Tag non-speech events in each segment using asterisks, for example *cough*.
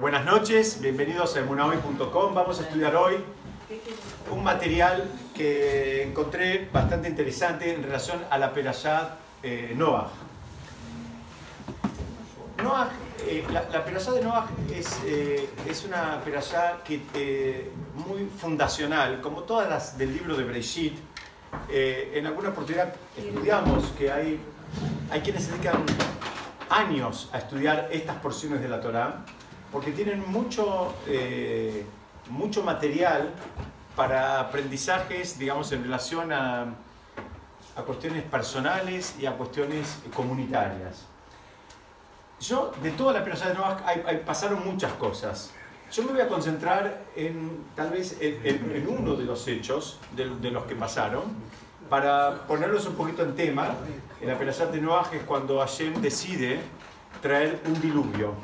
Buenas noches, bienvenidos a emunahoy.com. Vamos a estudiar hoy un material que encontré bastante interesante en relación a la Perashat eh, Noah. Eh, la, la de Noah es, eh, una Perashá que, eh, muy fundacional, como todas las del libro de Breshit. en alguna oportunidad estudiamos que hay, hay quienes dedican años a estudiar estas porciones de la Torá, porque tienen mucho, mucho material para aprendizajes, digamos, en relación a, a cuestiones personales y a cuestiones comunitarias. Yo, de toda la persona de Noah, pasaron muchas cosas. Yo me voy a concentrar en, tal vez, en, uno de los hechos de, los que pasaron, para ponerlos un poquito en tema. En la Perashat de Noah es cuando Hashem decide traer un diluvio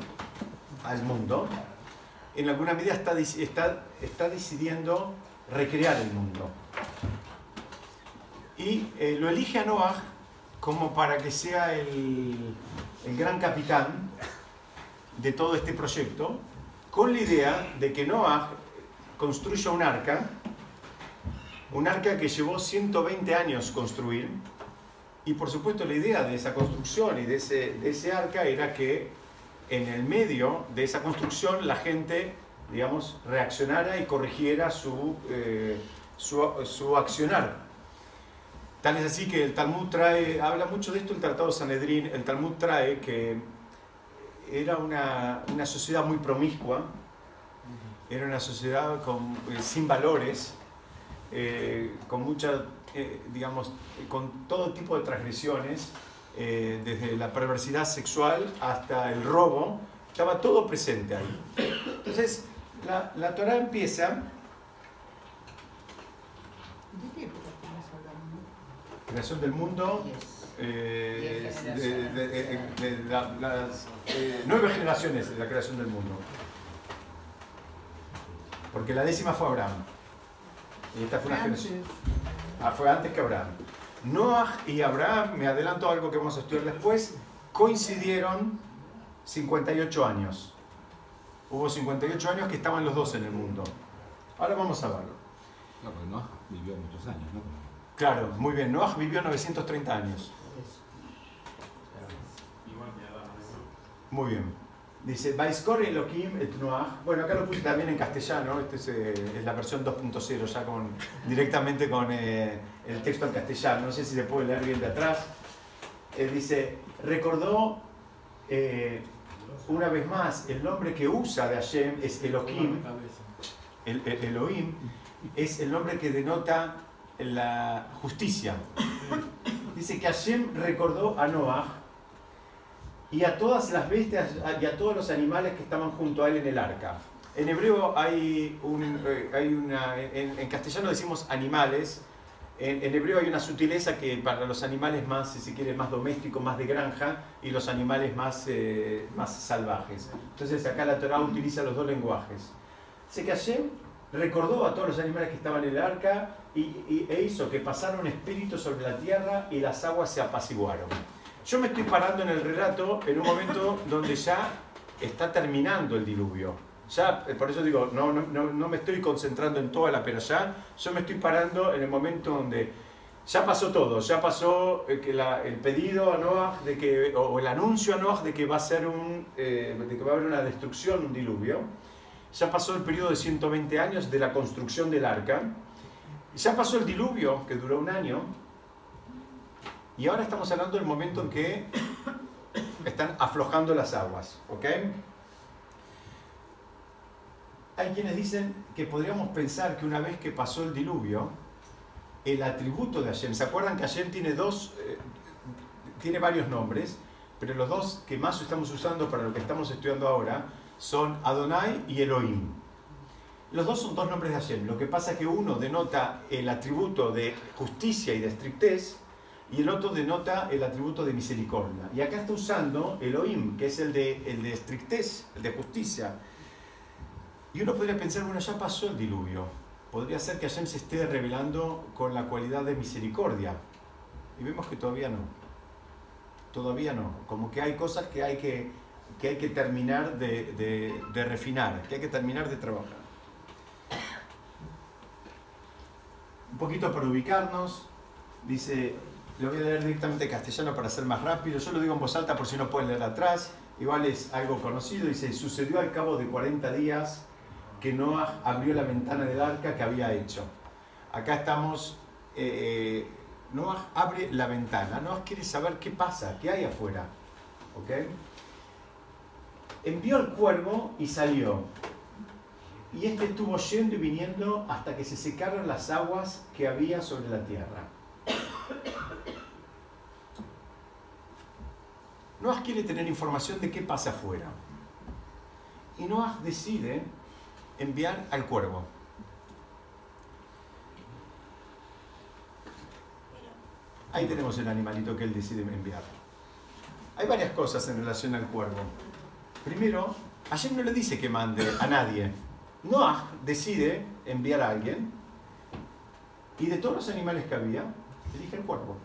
al mundo. En alguna medida está, está, está decidiendo recrear el mundo. Y eh, lo elige a Noah como para que sea el, el gran capitán de todo este proyecto, con la idea de que Noah construya un arca, un arca que llevó 120 años construir, y por supuesto la idea de esa construcción y de ese, de ese arca era que en el medio de esa construcción la gente, digamos, reaccionara y corrigiera su, eh, su, su accionar. Tal es así que el Talmud trae, habla mucho de esto el Tratado Sanedrín, el Talmud trae que era una, una sociedad muy promiscua, era una sociedad con, eh, sin valores, eh, con mucha, eh, digamos, con todo tipo de transgresiones, desde la perversidad sexual hasta el robo, estaba todo presente ahí. Entonces, la, la Torah empieza creación del mundo, eh, de, las eh, nueve generaciones de la creación del mundo. Porque la décima fue Abraham. Y esta fue una generación. Ah, fue antes que Abraham. Noah y Abraham, me adelanto algo que vamos a estudiar después, coincidieron 58 años. Hubo 58 años que estaban los dos en el mundo. Ahora vamos a verlo. No, porque Noah vivió muchos años, ¿no? Claro, muy bien. Noah vivió 930 años. Muy bien. Dice, Vaiskor Elohim et Noah. Bueno, acá lo puse también en castellano. Esta es, eh, es, la versión 2.0, ya con, directamente con eh, el texto en castellano. No sé si se puede leer bien de atrás. Él dice, recordó eh, una vez más, el nombre que usa de Hashem es Elohim. El, el, Elohim es el nombre que denota la justicia. Dice que Hashem recordó a Noah y a todas las bestias y a todos los animales que estaban junto a él en el arca. En hebreo hay, un, eh, hay una, en, castellano decimos animales, en, hebreo hay una sutileza que para los animales más, si se quiere, más domésticos, más de granja, y los animales más, eh, más salvajes. Entonces acá la Torah utiliza los dos lenguajes. Dice que Hashem recordó a todos los animales que estaban en el arca y, e hizo que pasara un espíritu sobre la tierra y las aguas se apaciguaron. Yo me estoy parando en el relato en un momento donde ya está terminando el diluvio. Ya, eh, por eso digo, no, no, no me estoy concentrando en toda la ya, yo me estoy parando en el momento donde ya pasó todo, ya pasó eh, el pedido a Noah de que, o el anuncio a Noah de que va a ser un, eh, de que va a haber una destrucción, un diluvio. Ya pasó el periodo de 120 años de la construcción del arca. Ya pasó el diluvio, que duró un año. Y ahora estamos hablando del momento en que están aflojando las aguas. ¿Ok? Hay quienes dicen que podríamos pensar que una vez que pasó el diluvio, el atributo de Hashem, ¿se acuerdan que Hashem tiene dos, eh, tiene varios nombres, pero los dos que más estamos usando para lo que estamos estudiando ahora son Adonai y Elohim. Los dos son dos nombres de Hashem. Lo que pasa es que uno denota el atributo de justicia y de estrictez y el otro denota el atributo de misericordia. Y acá está usando Elohim, que es el de, el de estrictez, el de justicia. Y uno podría pensar, bueno, ya pasó el diluvio. Podría ser que Hashem se esté revelando con la cualidad de misericordia. Y vemos que todavía no. Todavía no. Como que hay cosas que hay que que hay que terminar de, de refinar, que hay que terminar de trabajar. Un poquito para ubicarnos, dice, lo voy a leer directamente en castellano para ser más rápido, yo lo digo en voz alta por si no pueden leer atrás, igual es algo conocido, dice, sucedió al cabo de 40 días que Noah abrió la ventana del arca que había hecho. Acá estamos, eh, eh, Noah abre la ventana, Noah quiere saber qué pasa, qué hay afuera. ¿Ok? Envió al cuervo y salió. Y este estuvo yendo y viniendo hasta que se secaron las aguas que había sobre la tierra. Noah quiere tener información de qué pasa afuera. Y Noah decide enviar al cuervo. Ahí tenemos el animalito que él decide enviar. Hay varias cosas en relación al cuervo. Primero, ayer no le dice que mande a nadie. Noah decide enviar a alguien y de todos los animales que había, elige el cuervo.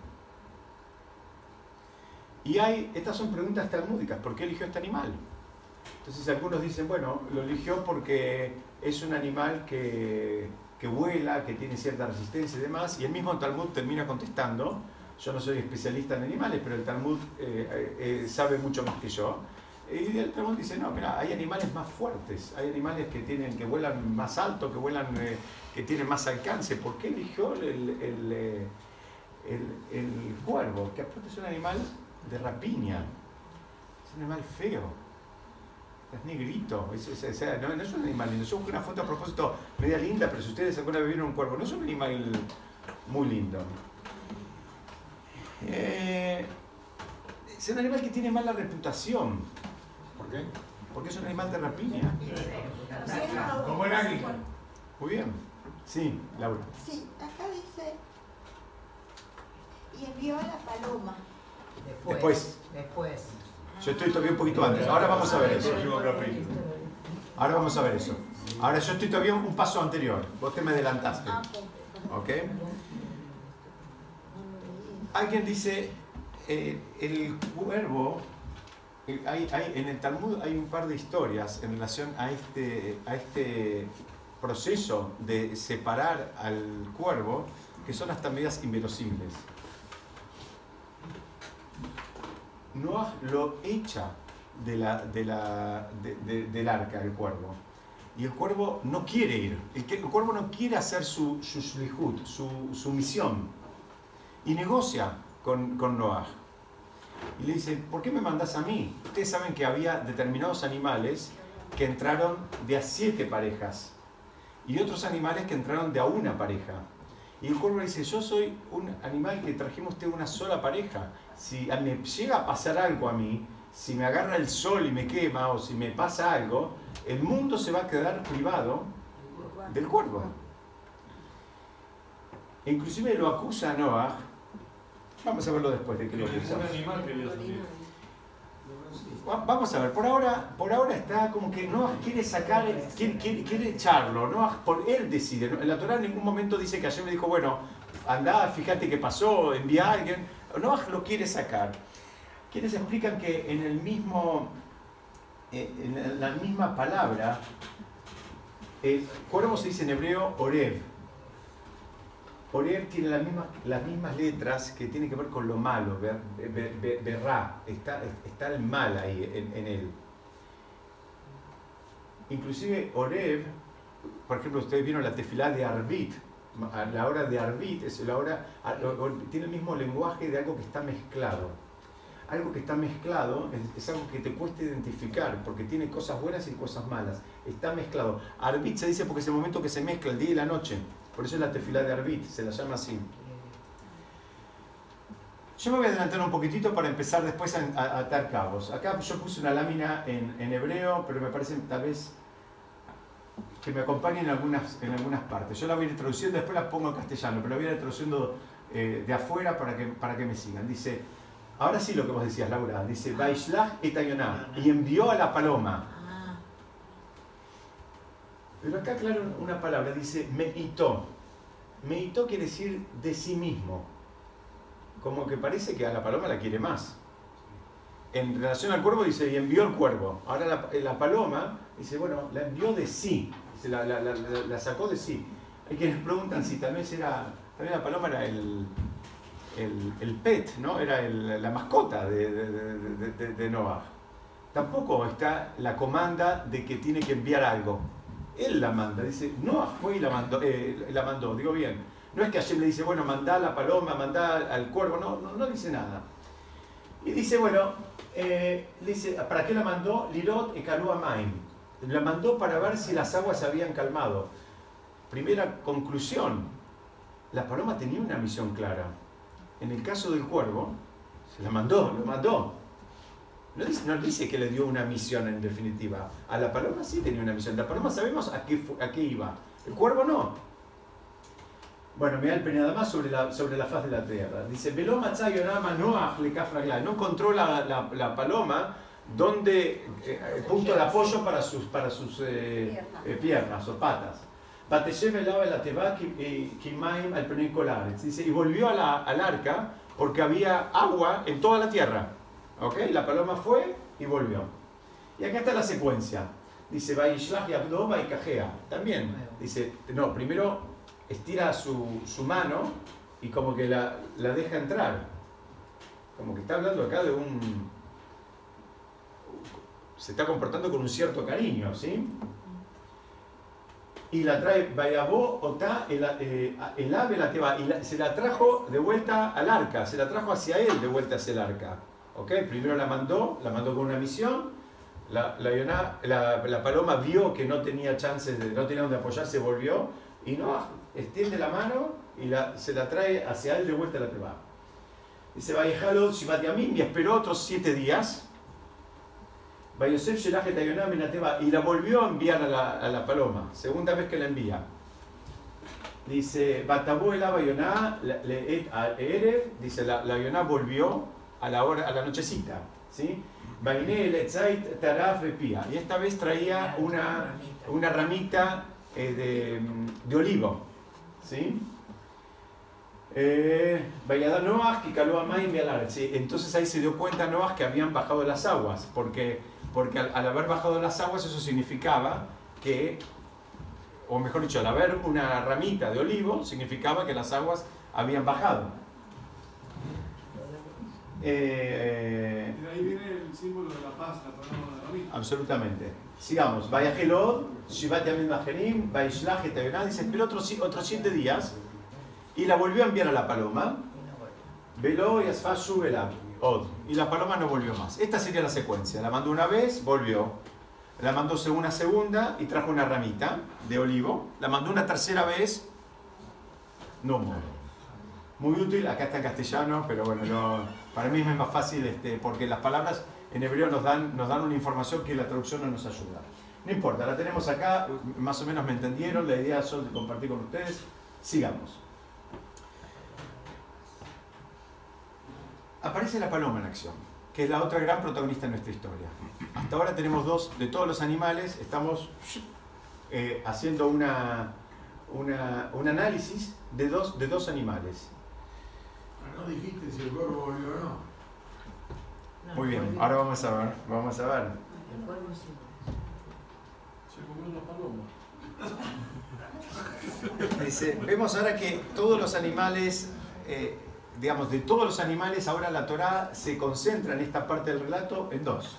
Y hay, estas son preguntas talmúdicas, ¿por qué eligió este animal? Entonces algunos dicen, bueno, lo eligió porque es un animal que, que vuela, que tiene cierta resistencia y demás, y el mismo Talmud termina contestando, yo no soy especialista en animales, pero el Talmud eh, eh, sabe mucho más que yo, y el Talmud dice, no, mira, hay animales más fuertes, hay animales que, tienen, que vuelan más alto, que vuelan, eh, que tienen más alcance, ¿por qué eligió el, el, el, el cuervo? Que aparte es un animal de rapiña, es un animal feo es negrito, es, no, es un animal lindo. Yo busqué una foto a propósito media linda, pero si ustedes alguna vez vieron un cuervo, no es un animal muy lindo. Eh, es un animal que tiene mala reputación. ¿Por qué? Porque es un animal de rapiña. Como el águila. Muy bien. Sí, Laura. Sí, acá dice, y envió a la paloma. Después. Después. Yo estoy todavía un poquito antes. Ahora vamos a ver eso. Ahora vamos a ver eso. Ahora yo estoy todavía un paso anterior. Vos te me adelantaste. ¿Ok? Alguien dice, eh, el cuervo, eh, hay, hay, en el Talmud hay un par de historias en relación a este, a este proceso de separar al cuervo que son hasta medias inverosímiles. Noah lo echa de la, de la, del arca, el cuervo. Y el cuervo no quiere ir. El, el cuervo no quiere hacer su, su su, misión. Y negocia con, con Noah. Y le dice, ¿por qué me mandas a mí? Ustedes saben que había determinados animales que entraron de a siete parejas. Y otros animales que entraron de a una pareja. Y el cuervo dice, yo soy un animal que trajimos usted una sola pareja si me llega a pasar algo a mí, si me agarra el sol y me quema o si me pasa algo, el mundo se va a quedar privado del cuervo. inclusive lo acusa a Noah. Vamos a verlo después de que lo acusa. Vamos a ver, por ahora, por ahora está como que Noah quiere sacar, quiere, quiere, echarlo, Noah por él decide. La Torah en ningún momento dice que ayer me dijo, bueno, anda, fíjate qué pasó, envía a alguien. Noah lo quiere sacar. Quienes explican que en el mismo, eh, en la misma palabra, el cuervo se dice en hebreo Orev. Orev tiene las mismas, las mismas letras que tienen que ver con lo malo, verá, está, está el mal ahí en, él. Inclusive Orev, por ejemplo, ustedes vieron la tefilá de Arbit, la hora de arbit es la hora, tiene el mismo lenguaje de algo que está mezclado. Algo que está mezclado es, algo que te cuesta identificar porque tiene cosas buenas y cosas malas. Está mezclado. Arbit se dice porque es el momento que se mezcla el día y la noche. Por eso es la tefila de arbit, se la llama así. Yo me voy a adelantar un poquitito para empezar después a, atar cabos. Acá yo puse una lámina en, en hebreo, pero me parece tal vez que me acompañen en algunas, en algunas partes. Yo la voy a ir traduciendo, después la pongo en castellano, pero la voy a ir traduciendo eh, de afuera para que, para que me sigan. Dice, ahora sí lo que vos decías, Laura, dice, Baishlach etayoná, y envió a la paloma. Pero acá, claro, una palabra, dice meitó. Meitó quiere decir de sí mismo. Como que parece que a la paloma la quiere más. en relación al cuervo dice, y envió el cuervo. Ahora la, la paloma dice, bueno, la envió de sí, la, la, la, sacó de sí. Hay quienes preguntan si tal vez era, vez la paloma era el, el, el pet, ¿no? Era el, la mascota de, de, de, de, Noah. Tampoco está la comanda de que tiene que enviar algo. Él la manda, dice, Noah fue y la mandó, eh, la mandó, digo bien. No es que Hashem le dice, bueno, mandá a la paloma, mandá al cuervo, no, no, no dice nada. Y dice, bueno, eh, dice, ¿para qué la mandó? Lirot e Maim. La mandó para ver si las aguas se habían calmado. Primera conclusión, la paloma tenía una misión clara. En el caso del cuervo, se la mandó, lo mandó. No dice, no dice que le dio una misión en definitiva. A la paloma sí tenía una misión. La paloma sabemos a qué, a qué iba. El cuervo no. Bueno, mira el nada más sobre la, sobre la faz de la tierra. Dice, no encontró la, la, la paloma donde eh, punto de apoyo para sus, para sus eh, eh, piernas o patas. Dice, y volvió a la, al arca porque había agua en toda la tierra. ¿Ok? La paloma fue y volvió. Y acá está la secuencia. Dice, Vaishlach y Abdoba y Cajea. También. Dice, no, primero estira su, su mano y como que la, la, deja entrar. Como que está hablando acá de un... Se está comportando con un cierto cariño, ¿sí? Y la trae Bayabó Otá, el, eh, el ave la que va, y se la trajo de vuelta al arca, se la trajo hacia él de vuelta hacia el arca. ¿Ok? Primero la mandó, la mandó con una misión, la, la, la, la paloma vio que no tenía chances, de, no tenía donde apoyarse, volvió, y no, extiende la mano y la, se la trae hacia él de vuelta a la teba. Dice, Vayejalo Shibatiamim y esperó otros siete días. Vayosef y la volvió a enviar a la, a la, paloma, segunda vez que la envía. Dice, Batabó el le Erev, dice, la, la Yoná volvió a la, hora, a la nochecita. ¿sí? Y esta vez traía una, una ramita eh, de, de olivo. ¿Sí? Eh, entonces ahí se dio cuenta Noah que habían bajado las aguas, porque, porque al, haber bajado las aguas eso significaba que, o mejor dicho, al haber una ramita de olivo, significaba que las aguas habían bajado. Eh, ahí viene el símbolo de la paz, la palabra de la. Absolutamente. Sigamos. Vaya Gelod, Shivat Yamim Majerim, Vaishlach et dice, esperó otros, otros siete días y la volvió a enviar a la paloma. Veló y Asfashu Od. Y la paloma no volvió más. Esta sería la secuencia. La mandó una vez, volvió. La mandó una segunda y trajo una ramita de olivo. La mandó una tercera vez, no Muy útil, acá está en castellano, pero bueno, para mí es más fácil este, porque las palabras en hebreo nos dan, nos dan una información que la traducción no nos ayuda. No importa, la tenemos acá, más o menos me entendieron, la idea es compartir con ustedes. Sigamos. Aparece la paloma en acción, que es la otra gran protagonista de nuestra historia. Hasta ahora tenemos dos, de todos los animales, estamos eh, haciendo una, una, un análisis de dos, de dos animales. No dijiste si el cuervo volvió o no. Muy bien, ahora vamos a ver, vamos a ver. Dice, vemos ahora que todos los animales, eh, digamos, de todos los animales, ahora la Torah se concentra en esta parte del relato en dos.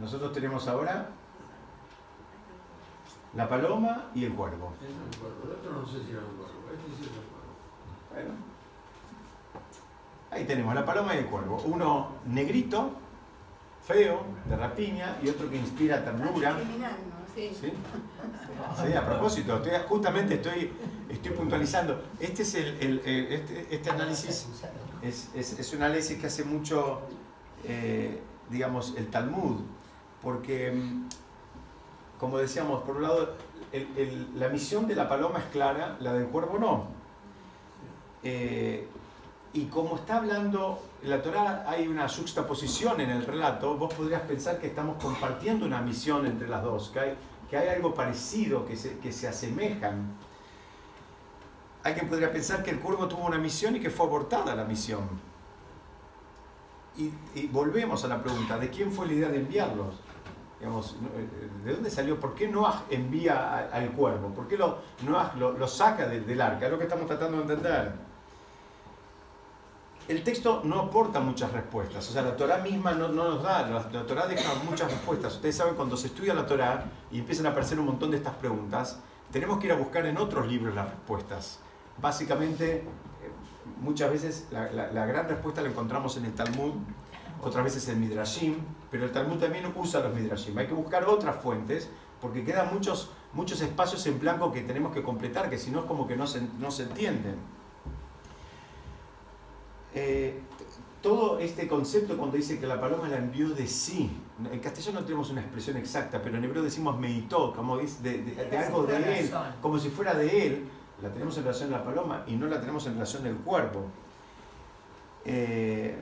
Nosotros tenemos ahora la paloma y el cuervo. El otro no sé si era un cuervo, este sí es el cuervo. Bueno. Ahí tenemos la paloma y el cuervo. Uno negrito, feo, de rapiña, y otro que inspira ternura. Sí. ¿Sí? sí a propósito, estoy, justamente estoy, estoy puntualizando. Este es el, este, este, análisis, es, es, es, un análisis que hace mucho, eh, digamos, el Talmud, porque, mm, como decíamos, por un lado, la misión de la paloma es clara, la del cuervo no. Eh, y como está hablando, en la Torah hay una juxtaposición en el relato, vos podrías pensar que estamos compartiendo una misión entre las dos, que hay, que hay algo parecido, que se, que se asemejan. Alguien podría pensar que el cuervo tuvo una misión y que fue abortada la misión. y, y volvemos a la pregunta, ¿de quién fue la idea de enviarlos? Digamos, ¿De dónde salió? ¿Por qué Noah envía al cuervo? ¿Por qué lo, Noah lo, lo saca del, del arca? Es lo que estamos tratando de entender. El texto no aporta muchas respuestas, o sea, la Torah misma no, no nos da, la, la Torah deja muchas respuestas. Ustedes saben, cuando se estudia la Torah y empiezan a aparecer un montón de estas preguntas, tenemos que ir a buscar en otros libros las respuestas. Básicamente, eh, muchas veces la gran respuesta la encontramos en el Talmud, otras veces en Midrashim, pero el Talmud también usa los Midrashim. Hay que buscar otras fuentes porque quedan muchos, muchos espacios en blanco que tenemos que completar, que si no es como que no se, no se entienden. Eh, todo este concepto cuando dice que la paloma la envió de sí, en castellano no tenemos una expresión exacta, pero en hebreo decimos meitó, como dice de, de- de algo de él, como si fuera de él, la tenemos en relación a la paloma y no la tenemos en relación al cuerpo. Eh,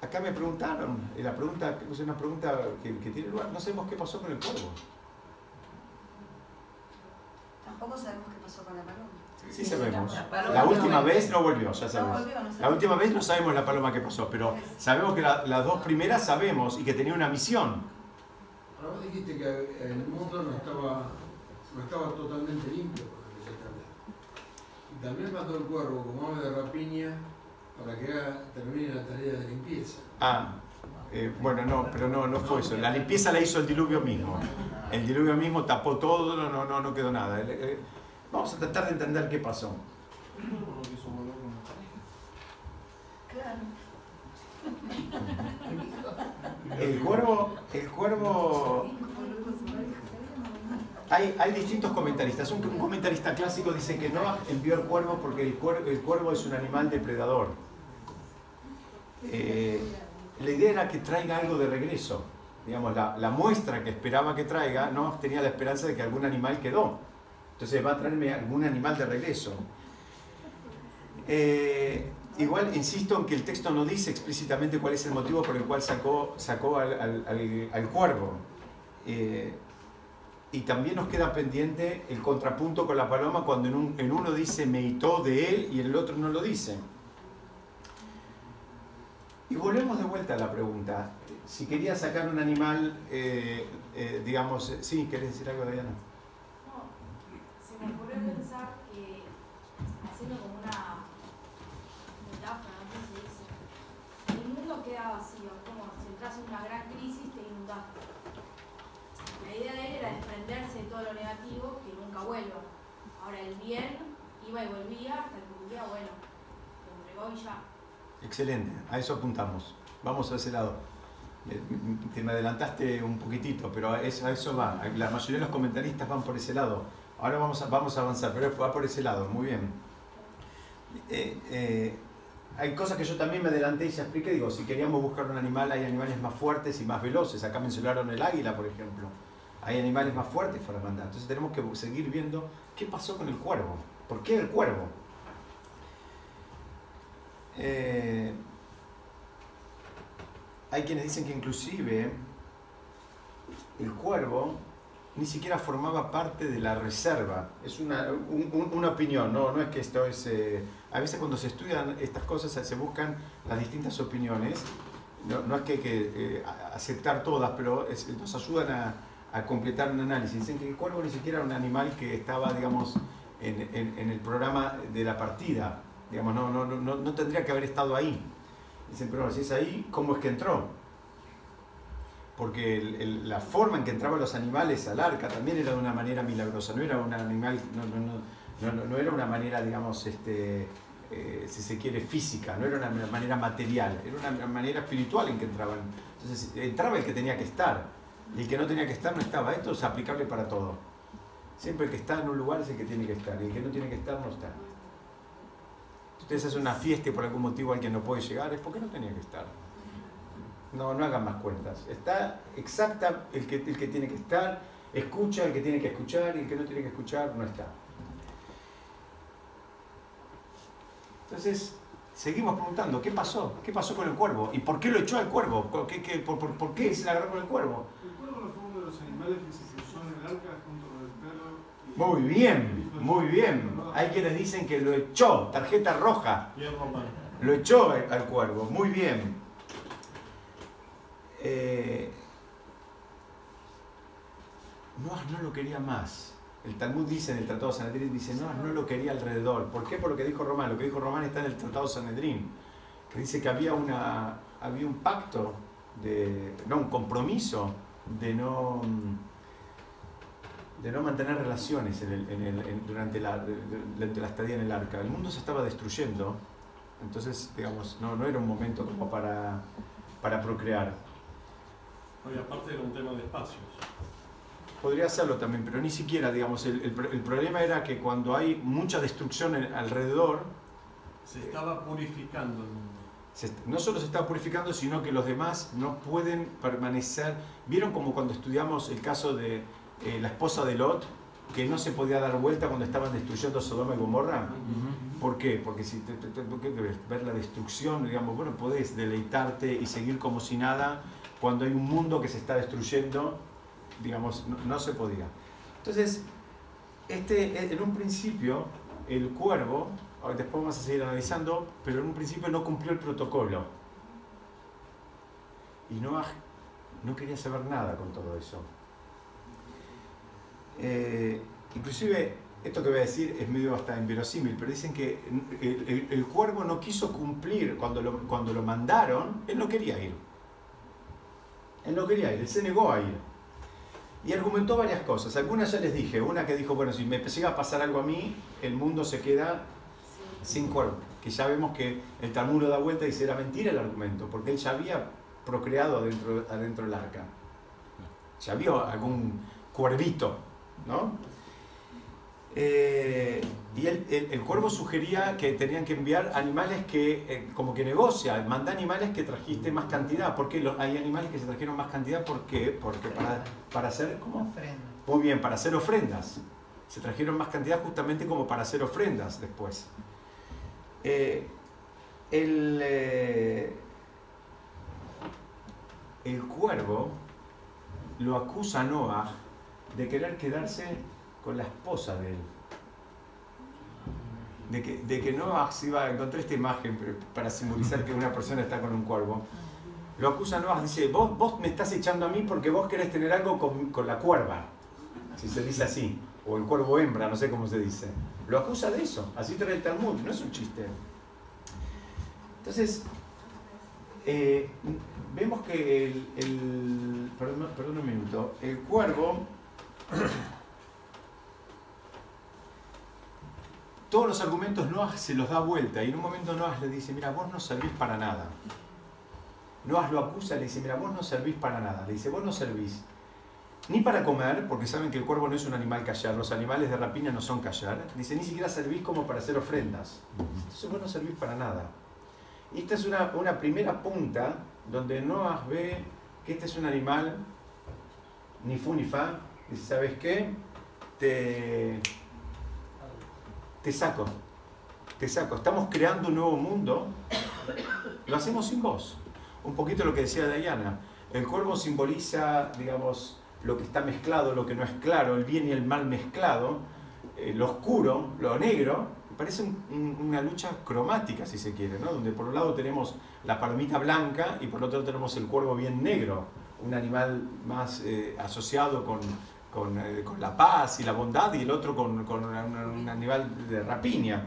acá me preguntaron, y la pregunta, es una pregunta que, que tiene lugar, no sabemos qué pasó con el cuervo. Tampoco sabemos qué pasó con la paloma. Sí sabemos. La La no última volvió. vez no volvió, ya No sabemos. volvió, no La última vez no sabemos la paloma que pasó, pero sabemos que la- las dos primeras sabemos y que tenía una misión. Ahora vos dijiste que el mundo no estaba, no estaba totalmente limpio. Y también mandó el cuervo como ave de rapiña para que termine la tarea de limpieza. Ah, eh, bueno, no, pero no, no fue eso. La limpieza la hizo el diluvio mismo. El diluvio mismo tapó todo, no, no, no, no quedó nada. Eh, eh, Vamos a tratar de entender qué pasó. El cuervo, el cuervo Hay, hay distintos comentaristas. Un, un comentarista clásico dice que Noah envió al cuervo porque el cuervo, el cuervo es un animal depredador. Eh, la idea era que traiga algo de regreso. Digamos, la, la muestra que esperaba que traiga, Noah tenía la esperanza de que algún animal quedó. Entonces va a traerme algún animal de regreso. Eh, igual insisto en que el texto no dice explícitamente cuál es el motivo por el cual sacó, sacó al, al- al- cuervo. Eh, y también nos queda pendiente el contrapunto con la paloma cuando en, un- en uno dice meitó de él y en el otro no lo dice. Y volvemos de vuelta a la pregunta. Si quería sacar un animal, eh, digamos, sí, ¿querés decir algo, Diana? No, se me ocurrió pensar que, haciendo como una metáfora, no sé si se dice, el mundo queda vacío, es como si entras en una gran crisis te inundaste. La idea de él era desprenderse de todo lo negativo que nunca vuelva. Ahora el bien iba y volvía hasta que un día, bueno, lo entregó y ya. Excelente, a eso apuntamos. Vamos a ese lado. Eh, Te me adelantaste un poquitito, pero a eso, va. La mayoría de los comentaristas van por ese lado. Ahora vamos a, vamos a avanzar, pero va por ese lado, muy bien. Eh, eh, hay cosas que yo también me adelanté y ya expliqué. Digo, si queríamos buscar un animal, hay animales más fuertes y más veloces. Acá mencionaron el águila, por ejemplo. Hay animales más fuertes para mandar. Entonces tenemos que seguir viendo qué pasó con el cuervo. ¿Por qué el cuervo? Eh, hay quienes dicen que inclusive el cuervo ni siquiera formaba parte de la reserva. Es una, un- un- una opinión, no, no es que esto es... eh, a veces cuando se estudian estas cosas se buscan las distintas opiniones. No, no es que hay que eh, aceptar todas, pero es- nos ayudan a, a completar un análisis. Dicen que el cuervo ni siquiera era un animal que estaba, digamos, en, en- el programa de la partida. Digamos, no, no, no, no tendría que haber estado ahí. Dicen, pero si es ahí, ¿cómo es que entró? Porque la forma en que entraban los animales al arca también era de una manera milagrosa, no era un animal, no, no, no, no- no era una manera, digamos, este, eh, si se quiere, física, no era una manera material, era una manera espiritual en que entraban. Entonces entraba el que tenía que estar, y el que no tenía que estar no estaba. Esto es aplicable para todo. Siempre el que está en un lugar es el que tiene que estar, y el que no tiene que estar no está. Ustedes hacen una fiesta y por algún motivo alguien no puede llegar, es porque no tenía que estar. No, no hagan más cuentas. Está exacta el que, el que tiene que estar, escucha el que tiene que escuchar y el que no tiene que escuchar no está. Entonces, seguimos preguntando, ¿qué pasó? ¿Qué pasó con el cuervo? ¿Y por qué lo echó al cuervo? ¿Por qué, qué- por, por- por qué se le agarró con el cuervo? El cuervo no fue uno de los animales que se cruzó en el arca junto con el perro. y- Muy bien, muy bien. Hay quienes dicen que lo echó, tarjeta roja. Lo echó al, al cuervo, muy bien. Eh, Noah no lo quería más. El Talmud dice en el Tratado Sanedrín, dice, Noah no lo quería alrededor. ¿Por qué? Por lo que dijo Román. Lo que dijo Román está en el Tratado Sanedrín, que dice que había, una, había un pacto, de, no, un compromiso de no, de no mantener relaciones durante, la, durante la estadía en el arca. El mundo se estaba destruyendo, entonces, digamos, no, no era un momento como para, para procrear. Aparte era un tema de espacios. Podría hacerlo también, pero ni siquiera, digamos, el, el el problema era que cuando hay mucha destrucción alrededor, Se estaba purificando el mundo. se- no solo se está purificando, sino que los demás no pueden permanecer. ¿Vieron como cuando estudiamos el caso de eh, la esposa de Lot, que no se podía dar vuelta cuando estaban destruyendo Sodoma y Gomorra? ¿Por qué? Porque si te, te- te- ¿por qué querés ver la destrucción, digamos, bueno, podés deleitarte y seguir como si nada cuando hay un mundo que se está destruyendo, digamos, no, no se podía. Entonces, este, en un principio, el cuervo, después vamos a seguir analizando, pero en un principio no cumplió el protocolo. Y Noah no quería saber nada con todo eso. Eh, inclusive, esto que voy a decir es medio hasta inverosímil, pero dicen que el, cuervo no quiso cumplir cuando cuando lo mandaron, él no quería ir. Él no quería ir, él se negó a ir. Y argumentó varias cosas. Algunas ya les dije. Una que dijo, bueno, si me llega a pasar algo a mí, el mundo se queda sin cuervo. Que ya vemos que el Talmud lo da vuelta y dice, era mentira el argumento, porque él ya había procreado adentro, adentro del arca. Ya vio algún cuervito, ¿no? Eh, y el, el- el cuervo sugería que tenían que enviar animales que, eh, como que negocia, manda animales que trajiste más cantidad. ¿Por qué los- hay animales que se trajeron más cantidad? ¿Por qué? Porque para, para hacer, ¿cómo? Muy bien, para hacer ofrendas. Se trajeron más cantidad justamente como para hacer ofrendas después. Eh, el, eh, el cuervo lo acusa a Noah de querer quedarse con la esposa de él. De que, de que Noah se iba, encontré esta imagen para simbolizar que una persona está con un cuervo. Lo acusa Noah, dice, vos, vos me estás echando a mí porque vos querés tener algo con, con la cuerva. Si se dice así. O el cuervo hembra, no sé cómo se dice. Lo acusa de eso. Así trae el Talmud, no es un chiste. Entonces, eh, vemos que el, el- perdón, perdón un minuto, el cuervo, todos los argumentos Noah se los da vuelta y en un momento Noah le dice, mira, vos no servís para nada. Noah lo acusa le dice, mira, vos no servís para nada. Le dice, vos no servís ni para comer, porque saben que el cuervo no es un animal callar, los animales de rapiña no son callar. Dice, ni siquiera servís como para hacer ofrendas. Entonces vos no servís para nada. Y esta es una, una primera punta donde Noah ve que este es un animal ni fu ni fa. Dice, ¿sabes qué? Te, te saco. Te saco. Estamos creando un nuevo mundo. Lo hacemos sin vos. Un poquito lo que decía Diana. El cuervo simboliza, digamos, lo que está mezclado, lo que no es claro, el bien y el mal mezclado, eh, lo oscuro, lo negro, parece un- un- una lucha cromática, si se quiere, ¿no? donde por un lado tenemos la palomita blanca y por otro lado tenemos el cuervo bien negro, un animal más eh, asociado con, con, eh, con la paz y la bondad y el otro con, con una- una- un animal de rapiña.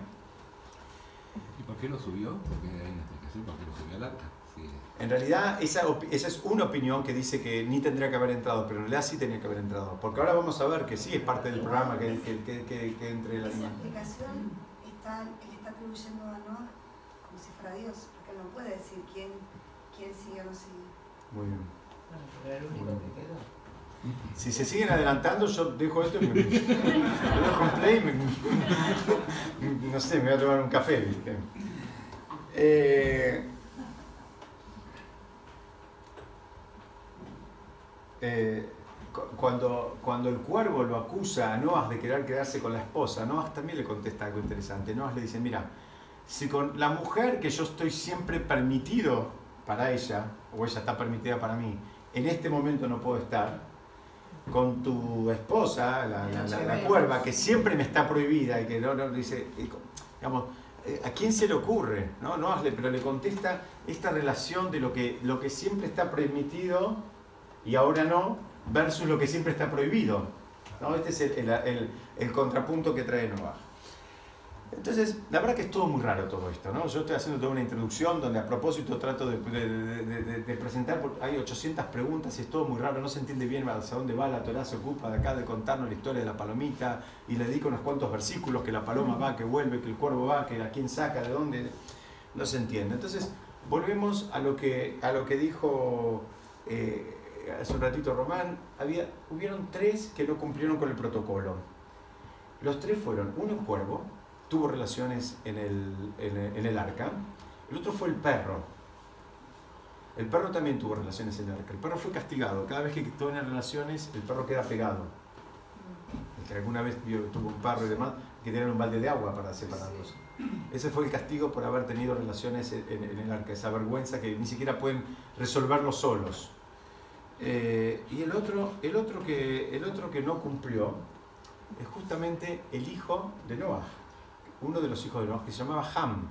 ¿Y por qué lo subió? Porque hay una explicación por qué lo subió al arca. Sí. En realidad, esa, esa es una opinión que dice que ni tendría que haber entrado, pero en realidad sí tenía que haber entrado. Porque ahora vamos a ver que sí es parte del programa que, que, que, que- que entre el Esa animal. explicación está, él está atribuyendo a Noah como si fuera Dios, porque no puede decir quién, quién sigue o no sigue. Muy bien. Bueno, pero era el único que quedó. Si se siguen adelantando, yo dejo esto y me, *laughs* dejo en play me- no sé, me voy a tomar un café. Eh, eh, cu- cuando, cuando el cuervo lo acusa a Noah de querer quedarse con la esposa, Noah también le contesta algo interesante. Noah le dice, mira, si con la mujer que yo estoy siempre permitido para ella, o ella está permitida para mí, en este momento no puedo estar, con tu esposa, la, la- la- la cuerva, que siempre me está prohibida y que no, no dice, digamos, eh, ¿a quién se le ocurre? ¿No? No hazle, pero le contesta esta relación de lo que, lo que siempre está permitido y ahora no, versus lo que siempre está prohibido. ¿no? Este es el, el- el- el contrapunto que trae Noah. Entonces, la verdad que es todo muy raro todo esto, ¿no? Yo estoy haciendo toda una introducción donde a propósito trato de, presentar, hay 800 preguntas y es todo muy raro, no se entiende bien hacia dónde va, la Torah se ocupa de acá de contarnos la historia de la palomita y le dedica unos cuantos versículos, que la paloma va, que vuelve, que el cuervo va, que a quién saca, de dónde, no se entiende. Entonces, volvemos a lo que, a lo que dijo eh, hace un ratito Román, había, hubieron tres que no cumplieron con el protocolo. Los tres fueron, uno un cuervo, tuvo relaciones en el, en el, en el arca, el otro fue el perro. El perro también tuvo relaciones en el arca. El perro fue castigado. Cada vez que tuvo relaciones, el perro queda pegado. El que alguna vez tuvo un perro y demás, que tenían un balde de agua para separarlos. Ese fue el castigo por haber tenido relaciones en el arca, esa vergüenza que ni siquiera pueden resolverlo solos. Eh, y el otro, el, otro que, el otro que no cumplió es justamente el hijo de Noah, uno de los hijos de Noah, que se llamaba Ham.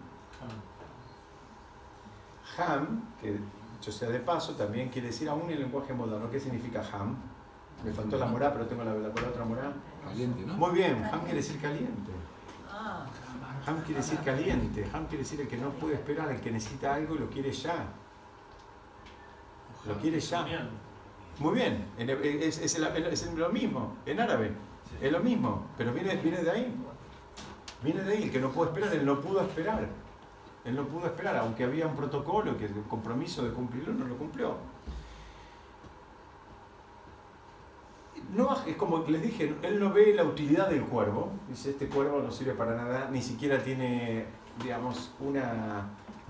Ham, que dicho sea de paso, también quiere decir aún en el lenguaje moderno. ¿Qué significa Ham? Me faltó la morá, pero tengo la, la, la otra morá. Caliente, ¿no? Muy bien, Ham quiere decir caliente. Ham quiere decir caliente, Ham quiere decir el que no puede esperar, el que necesita algo y lo quiere ya. Lo quiere ya. Muy bien, en- es, es el- es lo mismo, en árabe, es lo mismo, pero viene, viene de ahí. Viene de ahí, que no puede esperar, él no pudo esperar. Él no pudo esperar, aunque había un protocolo, que el compromiso de cumplirlo no lo cumplió. Noah es como les dije, él no ve la utilidad del cuervo. Dice, este cuervo no sirve para nada, ni siquiera tiene, digamos, una,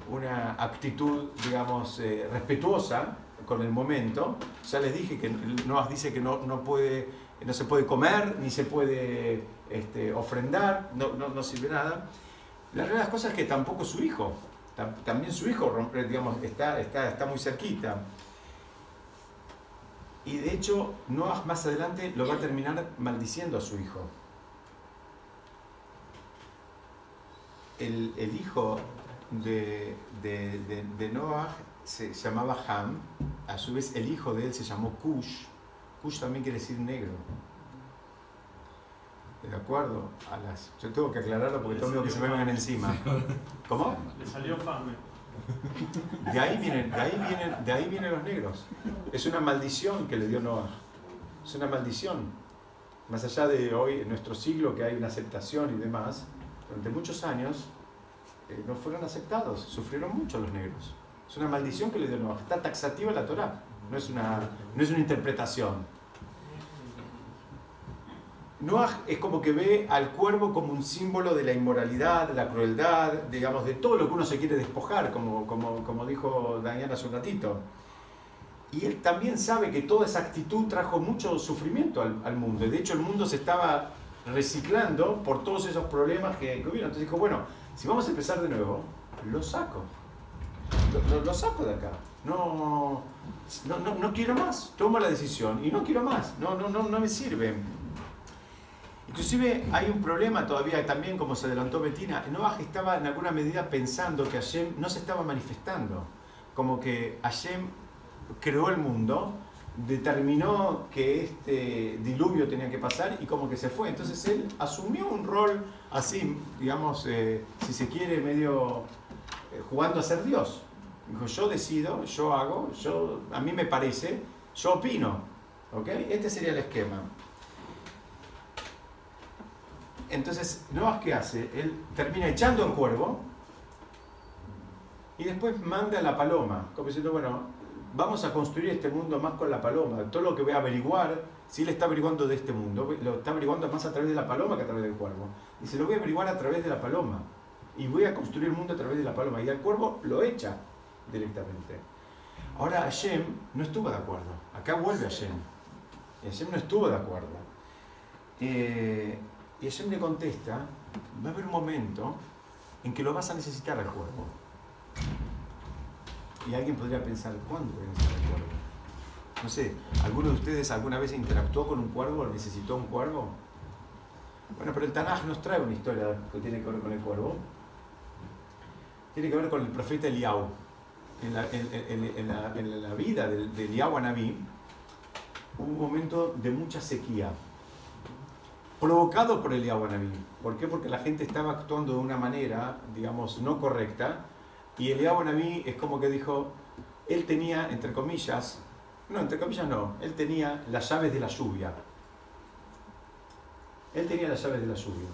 una actitud, digamos, eh, respetuosa con el momento. Ya les dije que Noah dice que no, no, puede, no se puede comer, ni se puede este, ofrendar, no, no, no sirve nada. La realidad de las cosas es que tampoco su hijo, tam- también su hijo digamos, está, está, está muy cerquita. Y de hecho, Noah más adelante lo va a terminar maldiciendo a su hijo. El, el hijo de, de, de, de Noah se llamaba Ham, a su vez el hijo de él se llamó Cush. Cush también quiere decir negro. ¿De acuerdo? A las, yo tengo que aclararlo porque tengo miedo que se me vengan encima. ¿Cómo? Le salió fame. De ahí vienen, de ahí vienen, de ahí vienen los negros. Es una maldición que le dio Noah. Es una maldición. Más allá de hoy, en nuestro siglo, que hay una aceptación y demás, durante muchos años eh, no fueron aceptados, sufrieron mucho los negros. Es una maldición que le dio Noah. Está taxativa la Torah, no es una, no es una interpretación. Noah es como que ve al cuervo como un símbolo de la inmoralidad, de la crueldad, digamos, de todo lo que uno se quiere despojar, como, como, como dijo Daniel hace un ratito. Y él también sabe que toda esa actitud trajo mucho sufrimiento al, al mundo. Y de hecho el mundo se estaba reciclando por todos esos problemas que, que hubieron. Entonces dijo, bueno, si vamos a empezar de nuevo, lo saco. Lo, lo- lo saco de acá. No, no, no, no quiero más. Tomo la decisión y no quiero más. No, no, no, no me sirve. Inclusive hay un problema todavía también, como se adelantó Betina, Noah estaba en alguna medida pensando que Hashem no se estaba manifestando, como que Hashem creó el mundo, determinó que este diluvio tenía que pasar y como que se fue. Entonces él asumió un rol así, digamos, eh, si se quiere, medio eh, jugando a ser Dios. Dijo, yo decido, yo hago, yo, a mí me parece, yo opino. ¿ok? Este sería el esquema. Entonces, Noah, ¿qué hace? Él termina echando el cuervo y después manda a la paloma, como diciendo, bueno, vamos a construir este mundo más con la paloma. Todo lo que voy a averiguar, si él está averiguando de este mundo, lo está averiguando más a través de la paloma que a través del cuervo. Y se lo voy a averiguar a través de la paloma. Y voy a construir el mundo a través de la paloma. Y al cuervo lo echa directamente. Ahora Hashem no estuvo de acuerdo. Acá vuelve Hashem. Y Hashem no estuvo de acuerdo. Eh, y Hashem le contesta, va a haber un momento en que lo vas a necesitar al cuervo. Y alguien podría pensar, ¿cuándo voy a necesitar al cuervo? No sé, ¿alguno de ustedes alguna vez interactuó con un cuervo o necesitó un cuervo? Bueno, pero el Tanaj nos trae una historia que tiene que ver con el cuervo. tiene que ver con el profeta Eliau. En la, en, en- la- la vida de, de Eliau hubo un momento de mucha sequía, provocado por Eliau Anabí. ¿Por qué? Porque la gente estaba actuando de una manera, digamos, no correcta, y Eliau Anabí es como que dijo, él tenía, entre comillas, no, entre comillas no, él tenía las llaves de la lluvia. Él tenía las llaves de la lluvia.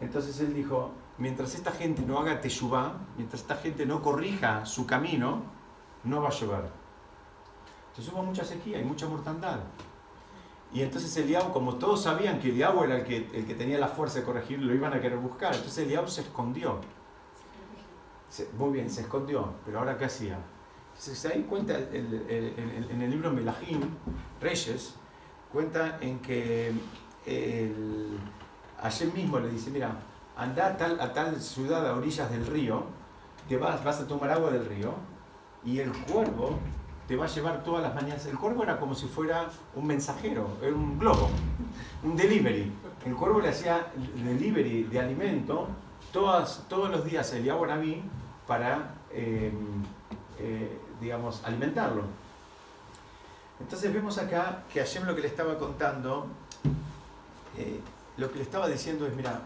Entonces él dijo, mientras esta gente no haga teshuvá, mientras esta gente no corrija su camino, no va a llover. Entonces hubo mucha sequía y mucha mortandad. Y entonces Eliab, como todos sabían que Eliab era el que, el que tenía la fuerza de corregir, lo iban a querer buscar. Entonces Eliab se escondió. Se- muy bien, se escondió. Pero ahora ¿qué hacía? Entonces ahí cuenta el- el- el- el- en el libro Melahim, Reyes, cuenta en que el, ayer mismo le dice, mira, anda a tal, a tal ciudad a orillas del río, te vas, vas a tomar agua del río, y el cuervo te va a llevar todas las mañanas. El cuervo era como si fuera un mensajero, era un globo, un delivery. El cuervo le hacía delivery de alimento todos los días el agua Naví para, eh, eh, digamos, alimentarlo. Entonces vemos acá que Hashem lo que le estaba contando, eh, lo que le estaba diciendo es, mira,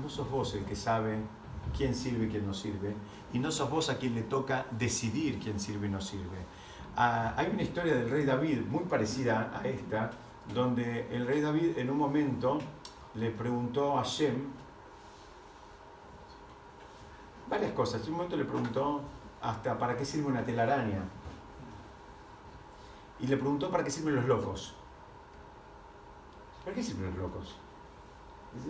no sos vos el que sabe quién sirve y quién no sirve, y no sos vos a quien le toca decidir quién sirve y no sirve. Ah, hay una historia del rey David muy parecida a esta, donde el rey David en un momento le preguntó a Shem varias cosas. En un momento le preguntó hasta para qué sirve una telaraña. Y le preguntó para qué sirven los locos. ¿Para qué sirven los locos?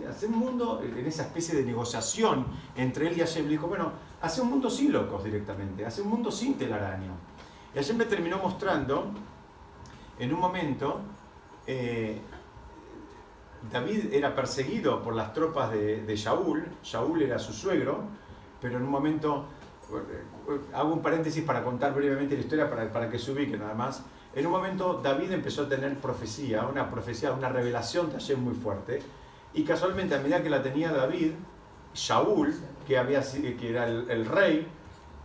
Hacer un mundo en esa especie de negociación entre él y Hashem. Le dijo, bueno, hace un mundo sin locos directamente, hace un mundo sin telaraña. Y Hashem le terminó mostrando, en un momento, eh, David era perseguido por las tropas de, de Shaul, Shaul era su suegro, pero en un momento, eh, hago un paréntesis para contar brevemente la historia para, para que se ubique nada más. En un momento David empezó a tener profecía, una profecía, una revelación de Hashem muy fuerte, y casualmente a medida que la tenía David, Shaul, que, había, que era el, el rey,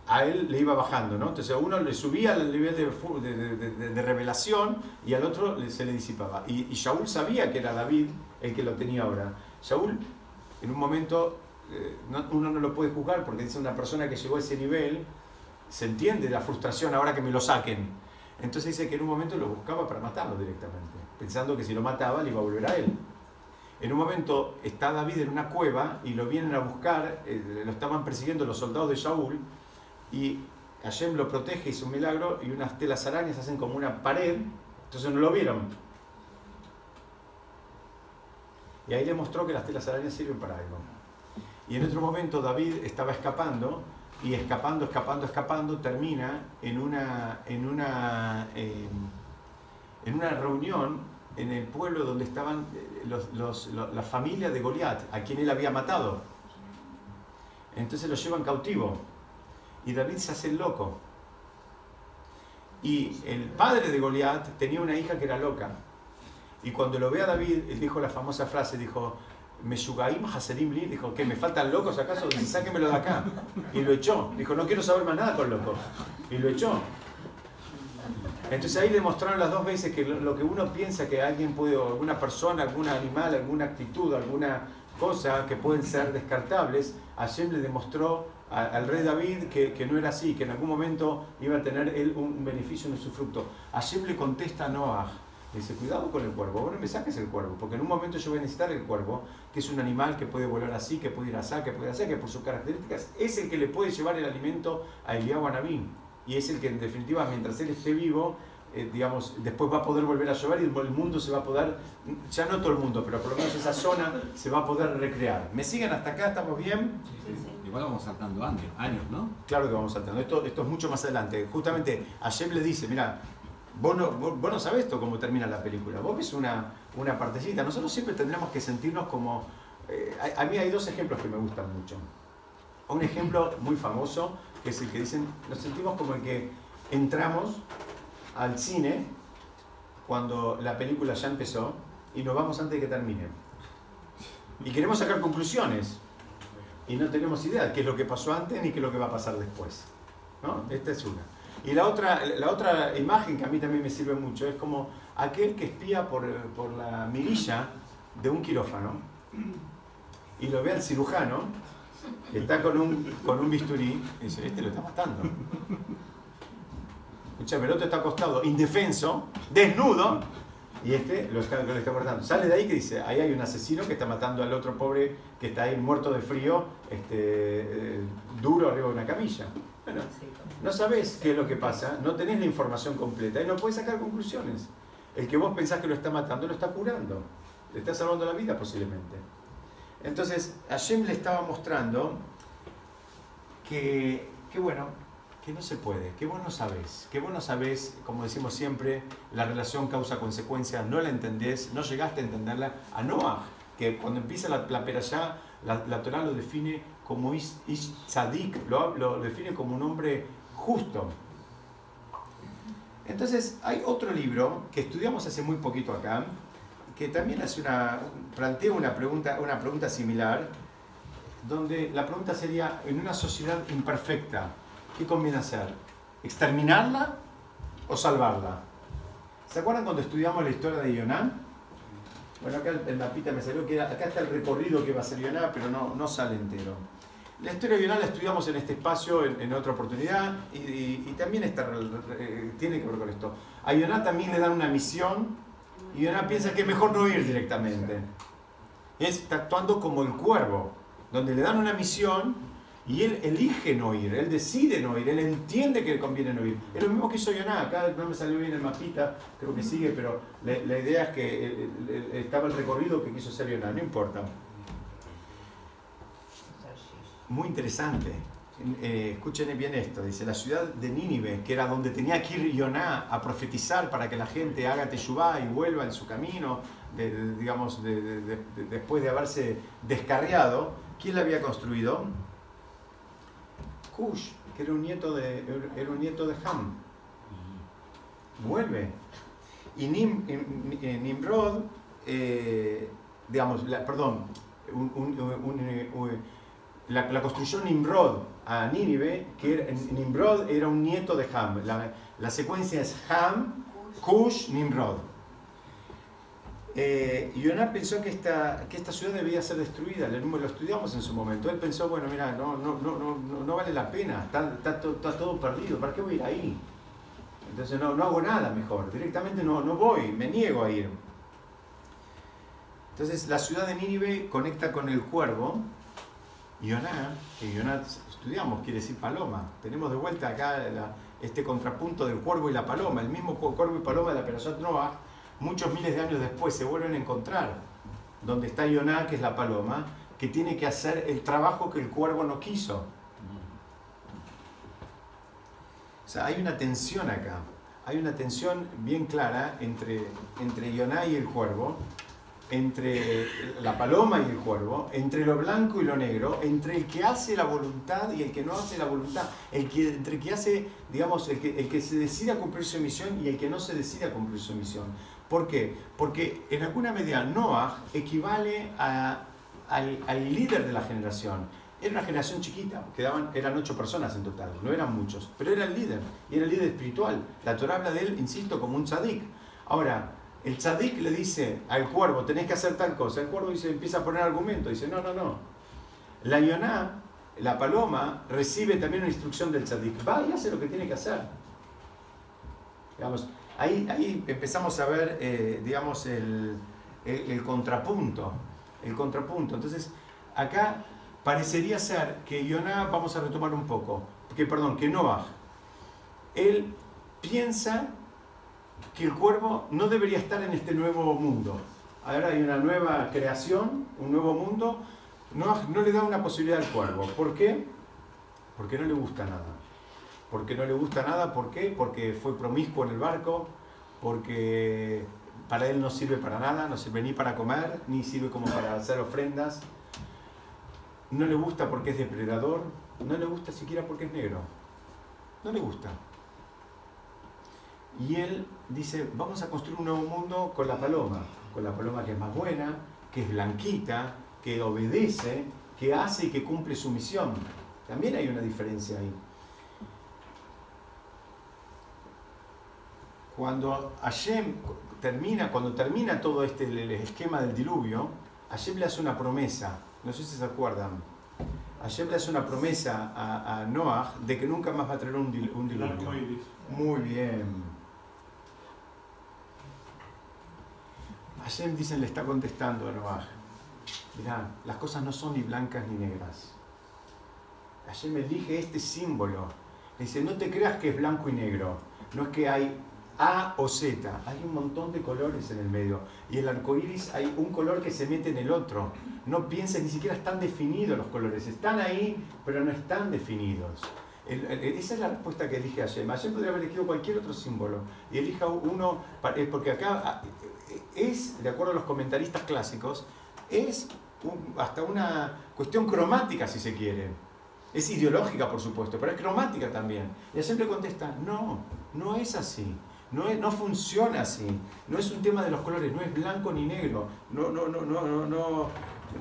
a él le iba bajando, ¿no? Entonces a uno le subía al nivel de, de- de- de- revelación y al otro se le disipaba. Y, y sabía que era David el que lo tenía ahora. Shaul, en un momento, eh, no- uno no lo puede juzgar porque dice una persona que llegó a ese nivel, se entiende la frustración ahora que me lo saquen. Entonces dice que en un momento lo buscaba para matarlo directamente, pensando que si lo mataba le iba a volver a él. En un momento está David en una cueva y lo vienen a buscar, eh, lo estaban persiguiendo los soldados de Shaul y Hashem lo protege, hizo un milagro y unas telas arañas hacen como una pared, entonces no lo vieron. Y ahí le mostró que las telas arañas sirven para algo. Y en otro momento David estaba escapando y escapando, escapando, escapando, termina en una, en una, eh, en una reunión en el pueblo donde estaban eh, los, los- lo- la familia de Goliat, a quien él había matado. Entonces lo llevan cautivo. Y David se hace el loco. Y el padre de Goliat tenía una hija que era loca. Y cuando lo ve a David, dijo la famosa frase, dijo, Meshugaim Haserim Li, dijo, ¿qué? ¿Me faltan locos acaso? Dice, sáquemelo de acá. Y lo echó. Dijo, no quiero saber más nada con locos. Y lo echó. Entonces ahí demostraron las dos veces que lo, que uno piensa que alguien puede, alguna persona, algún animal, alguna actitud, alguna cosa que pueden ser descartables, Hashem le demostró al rey David que, que no era así, que en algún momento iba a tener él un beneficio en su fruto. Hashem le contesta a Noah, dice, cuidado con el cuervo, vos no me saques el cuervo, porque en un momento yo voy a necesitar el cuervo, que es un animal que puede volar así, que puede ir así, que puede hacer, que por sus características es el que le puede llevar el alimento a Eliyahu Anabim. Y es el que en definitiva, mientras él esté vivo, eh, digamos, después va a poder volver a llover y el mundo se va a poder, ya no todo el mundo, pero por lo menos esa zona se va a poder recrear. ¿Me siguen hasta acá? ¿Estamos bien? Igual vamos saltando años, años, ¿no? Claro que vamos saltando. Esto, esto es mucho más adelante. Justamente Hashem le dice, mira, vos no, vos, vos no sabés esto cómo termina la película. Vos ves una, una partecita. Nosotros siempre tendremos que sentirnos como... eh, a, a mí hay dos ejemplos que me gustan mucho. Un ejemplo muy famoso, que es el que dicen, nos sentimos como el que entramos al cine cuando la película ya empezó y nos vamos antes de que termine. Y queremos sacar conclusiones. y no tenemos idea de qué es lo que pasó antes ni qué es lo que va a pasar después. ¿no? Esta es una. Y la otra, la otra imagen que a mí también me sirve mucho es como aquel que espía por, por la mirilla de un quirófano y lo ve al cirujano, que está con un, con un bisturí, y dice, este lo está matando. Escucha, el otro está acostado, indefenso, desnudo, y este lo está, está cortando. Sale de ahí que dice, ahí hay un asesino que está matando al otro pobre que está ahí muerto de frío, este, eh, duro arriba de una camilla. Bueno, no sabes qué es lo que pasa, no tenés la información completa y no puedes sacar conclusiones. El que vos pensás que lo está matando lo está curando, le está salvando la vida posiblemente. Entonces, Hashem le estaba mostrando que bueno, que no se puede, que vos no sabés, que vos no sabés, como decimos siempre, la relación causa-consecuencia, no la entendés, no llegaste a entenderla. A Noah, que cuando empieza la, la perashá, la, la Torah lo define como Ish, ish Tzadik, lo, lo define como un hombre justo. Entonces, hay otro libro que estudiamos hace muy poquito acá, que también hace una, plantea una pregunta, una pregunta similar, donde la pregunta sería, en una sociedad imperfecta, ¿qué conviene hacer? ¿Exterminarla o salvarla? ¿Se acuerdan cuando estudiamos la historia de Yoná? Bueno, acá el, mapita me salió que acá está el recorrido que va a ser Yoná, pero no, no sale entero. La historia de Yoná la estudiamos en este espacio en, en otra oportunidad y, y- y también está, eh, tiene que ver con esto. A Yoná también le dan una misión y Yoná piensa que es mejor no ir directamente. Es, está actuando como el cuervo, donde le dan una misión y él elige no ir, él decide no ir, él entiende que conviene no ir. Es lo mismo que hizo Yoná, acá no me salió bien el mapita, creo que sigue, pero la, idea es que eh, eh, estaba el recorrido que quiso hacer Yoná, no importa. Muy interesante. Eh, escuchen bien esto. Dice, la ciudad de Nínive, que era donde tenía que ir Yoná a profetizar para que la gente haga teshuvá y vuelva en su camino, digamos, de- de- de- de- después de haberse descarriado, ¿quién la había construido? Cush, que era un nieto de, era un nieto de Ham. Vuelve. Y Nim- Nim- eh, Nimrod, eh, digamos, la- perdón, un- un- un- eh, un- la, la construyó Nimrod a Nínive, que era- Nimrod era un nieto de Ham. La, la secuencia es Ham, Cush, Nimrod. Eh, pensó que esta, que esta ciudad debía ser destruida, lo, lo estudiamos en su momento. Él pensó, bueno, mira, no, no, no, no, no- vale la pena, está, está está todo perdido, ¿para qué voy a ir ahí? Entonces no, no hago nada mejor, directamente no, no voy, me niego a ir. Entonces la ciudad de Nínive conecta con el cuervo, Yoná, que Yoná estudiamos, quiere decir paloma. Tenemos de vuelta acá este contrapunto del cuervo y la paloma. El mismo cu- cuervo y paloma de la Perashat Noah, muchos miles de años después se vuelven a encontrar. Donde está Yoná, que es la paloma, que tiene que hacer el trabajo que el cuervo no quiso. O sea, hay una tensión acá. Hay una tensión bien clara entre, entre y el cuervo, entre la paloma y el cuervo, entre lo blanco y lo negro, entre el que hace la voluntad y el que no hace la voluntad, entre el que hace, digamos, el que se decide a cumplir su misión y el que no se decide a cumplir su misión. ¿Por qué? Porque en alguna medida Noah equivale a- al, al líder de la generación. Era una generación chiquita, quedaban, eran ocho personas en total, no eran muchos, pero era el líder, y era el líder espiritual. La Torah habla de él, insisto, como un tzadik. Ahora, el tzadik le dice al cuervo, tenés que hacer tal cosa. El cuervo dice, empieza a poner argumento, dice, no, no, no. La yoná, la paloma, recibe también una instrucción del tzadik. Va y hace lo que tiene que hacer. Digamos, ahí, ahí empezamos a ver, eh, digamos, el, el- contrapunto. El contrapunto. Entonces, acá parecería ser que Yoná, vamos a retomar un poco, que perdón, que Noah, él piensa que el cuervo no debería estar en este nuevo mundo. Ahora hay una nueva creación, un nuevo mundo. No, no le da una posibilidad al cuervo. ¿Por qué? Porque no le gusta nada. Porque no le gusta nada, ¿por qué? Porque fue promiscuo en el barco, porque para él no sirve para nada, no sirve ni para comer, ni sirve como para hacer ofrendas. No le gusta porque es depredador, no le gusta siquiera porque es negro. No le gusta. Y él dice, vamos a construir un nuevo mundo con la paloma, con la paloma que es más buena, que es blanquita, que obedece, que hace y que cumple su misión. También hay una diferencia ahí. Cuando Hashem termina, cuando termina todo este el esquema del diluvio, Hashem le hace una promesa, no sé si se acuerdan. Hashem le hace una promesa a, a Noah de que nunca más va a traer un, dil- un diluvio. Muy bien. Hashem dicen le está contestando a Noah. Mirá, las cosas no son ni blancas ni negras. Hashem elige este símbolo. Le dice, no te creas que es blanco y negro. No es que hay A o Z. Hay un montón de colores en el medio. Y el arco iris hay un color que se mete en el otro. No pienses, ni siquiera están definidos los colores. Están ahí, pero no están definidos. Esa es la respuesta que elige Hashem. Hashem podría haber elegido cualquier otro símbolo. Y elija uno, eh, porque acá ah, eh, es, de acuerdo a los comentaristas clásicos, es hasta una cuestión cromática, si se quiere. Es ideológica, por supuesto, pero es cromática también. Y Hashem le contesta, no, no es así. No, no funciona así. No es un tema de los colores, no es blanco ni negro. No, no, no, no, no, no,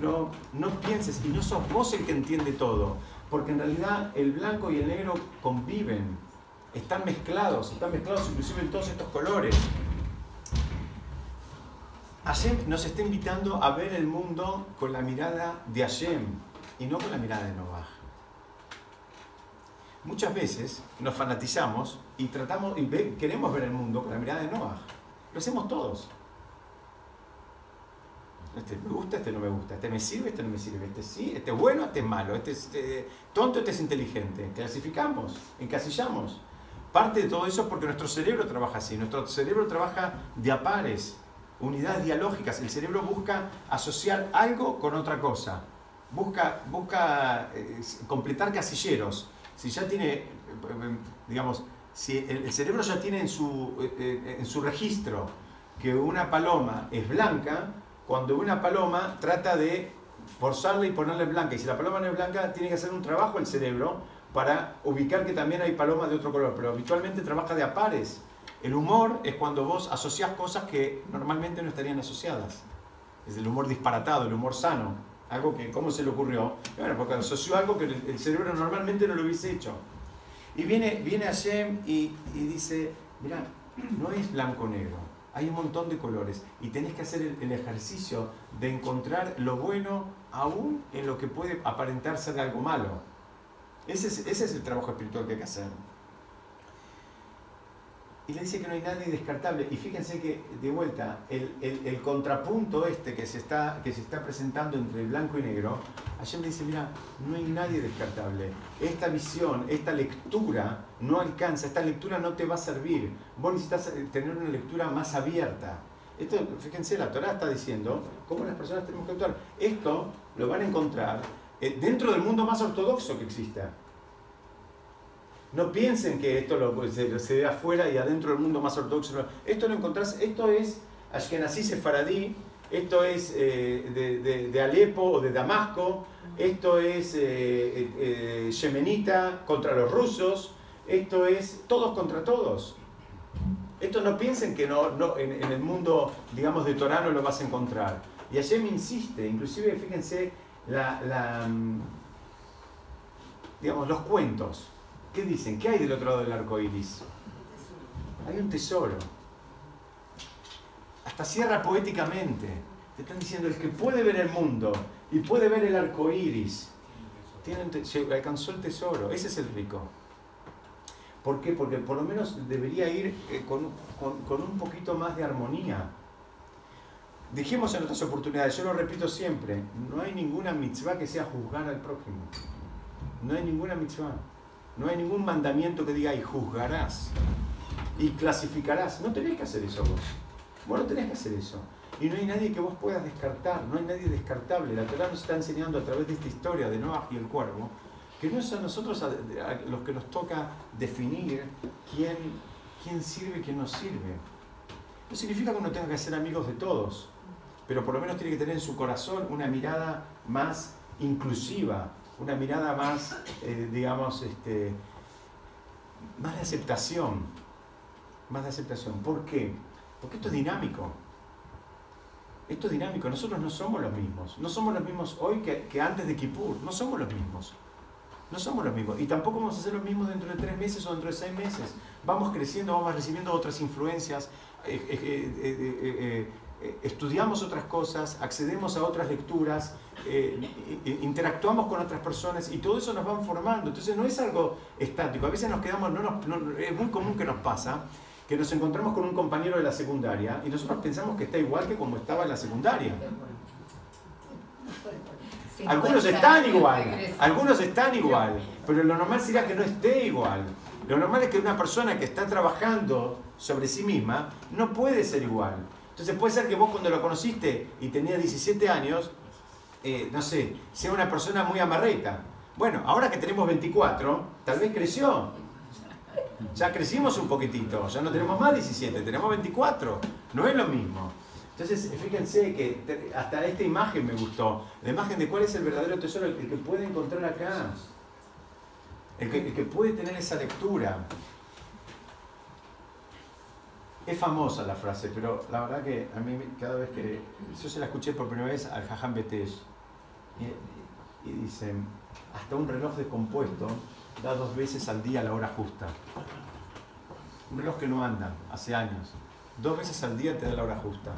no, no pienses. Y no sos vos el que entiende todo. Porque en realidad el blanco y el negro conviven. Están mezclados, están mezclados inclusive en todos estos colores. Hashem nos está invitando a ver el mundo con la mirada de Hashem y no con la mirada de Noah. Muchas veces nos fanatizamos y tratamos y ve- queremos ver el mundo con la mirada de Noah. Lo hacemos todos. Este me gusta, este no me gusta, este me sirve, este no me sirve, este sí, este es bueno, este es malo, este es eh, tonto, este es inteligente. Clasificamos, encasillamos. Parte de todo eso es porque nuestro cerebro trabaja así, nuestro cerebro trabaja de a pares, unidades dialógicas. El cerebro busca asociar algo con otra cosa, busca, busca eh, completar casilleros. Si ya tiene, eh, digamos, si el, cerebro ya tiene en su, eh, eh, en su registro que una paloma es blanca, cuando una paloma trata de forzarla y ponerle blanca, y si la paloma no es blanca, tiene que hacer un trabajo el cerebro para ubicar que también hay palomas de otro color, pero habitualmente trabaja de a pares. El humor es cuando vos asociás cosas que normalmente no estarían asociadas. Es el humor disparatado, el humor sano. Algo que, ¿cómo se le ocurrió? Bueno, porque asoció algo que el, cerebro normalmente no lo hubiese hecho. Y viene, viene Hashem y, y dice, mira, no es blanco-negro, hay un montón de colores y tenés que hacer el, el ejercicio de encontrar lo bueno aún en lo que puede aparentar ser algo malo. Ese es, ese es el trabajo espiritual que hay que hacer. Y le dice que no hay nadie descartable. Y fíjense que, de vuelta, el, el- el contrapunto este que se, está, que se está presentando entre blanco y negro, ayer le dice, mira, no hay nadie descartable. Esta visión, esta lectura no alcanza, esta lectura no te va a servir. Vos necesitas eh, tener una lectura más abierta. Esto, fíjense, la Torah está diciendo cómo las personas tenemos que actuar. Esto lo van a encontrar eh, dentro del mundo más ortodoxo que exista. No piensen que esto lo, pues, se, se ve afuera y adentro del mundo más ortodoxo. Esto lo encontrás, esto es Ashkenazí Sefaradí, esto es eh, de, Alepo o de Damasco, esto es eh, eh, yemenita contra los rusos, esto es todos contra todos. Esto no piensen que no, en, el mundo, digamos, de Torah no lo vas a encontrar. Y Hashem insiste, inclusive fíjense la, mm, los cuentos. ¿Qué dicen? ¿Qué hay del otro lado del arco iris? Hay un tesoro. Hasta cierra poéticamente. Te están diciendo el que puede ver el mundo y puede ver el arco iris. Tiene alcanzó el tesoro. Ese es el rico. ¿Por qué? Porque por lo menos debería ir eh, con un poquito más de armonía. Dijimos en otras oportunidades, yo lo repito siempre, no hay ninguna mitzvah que sea juzgar al prójimo. No hay ninguna mitzvah. No hay ningún mandamiento que diga y juzgarás y clasificarás. No tenés que hacer eso vos. Vos no tenés que hacer eso. Y no hay nadie que vos puedas descartar, no hay nadie descartable. La Torah nos está enseñando a través de esta historia de Noah y el cuervo que no es a nosotros los que nos toca definir quién, quién sirve y quién no sirve. No significa que uno tenga que ser amigos de todos, pero por lo menos tiene que tener en su corazón una mirada más inclusiva, una mirada más, eh, digamos, este, más de aceptación. Más de aceptación. ¿Por qué? Porque esto es dinámico. Esto es dinámico, nosotros no somos los mismos. No somos los mismos hoy que, antes de Kippur. No somos los mismos. No somos los mismos. Y tampoco vamos a ser los mismos dentro de tres meses o dentro de seis meses. Vamos creciendo, vamos recibiendo otras influencias, eh, eh, eh, estudiamos otras cosas, accedemos a otras lecturas, eh, interactuamos con otras personas y todo eso nos van formando. Entonces no es algo estático. A veces nos quedamos, no nos- no- es muy común que nos pasa que nos encontramos con un compañero de la secundaria y nosotros pensamos que está igual que como estaba en la secundaria. Algunos 50 están igual, algunos están igual, pero lo normal sería que no esté igual. Lo normal es que una persona que está trabajando sobre sí misma no puede ser igual. Entonces puede ser que vos cuando lo conociste y tenía 17 años, eh, no sé, sea una persona muy amarreta. Bueno, ahora que tenemos 24, tal vez creció. Ya crecimos un poquitito, ya no tenemos más 17, tenemos 24. No es lo mismo. Entonces, fíjense que hasta esta imagen me gustó. La imagen de cuál es el verdadero tesoro, el que puede encontrar acá. El que, el que puede tener esa lectura. Es famosa la frase, pero la verdad que a mí cada vez que... Yo se la escuché por primera vez al Jajam Betesh. Y, y hasta un reloj descompuesto da dos veces al día la hora justa. Un reloj que no anda, hace años. Dos veces al día te da la hora justa.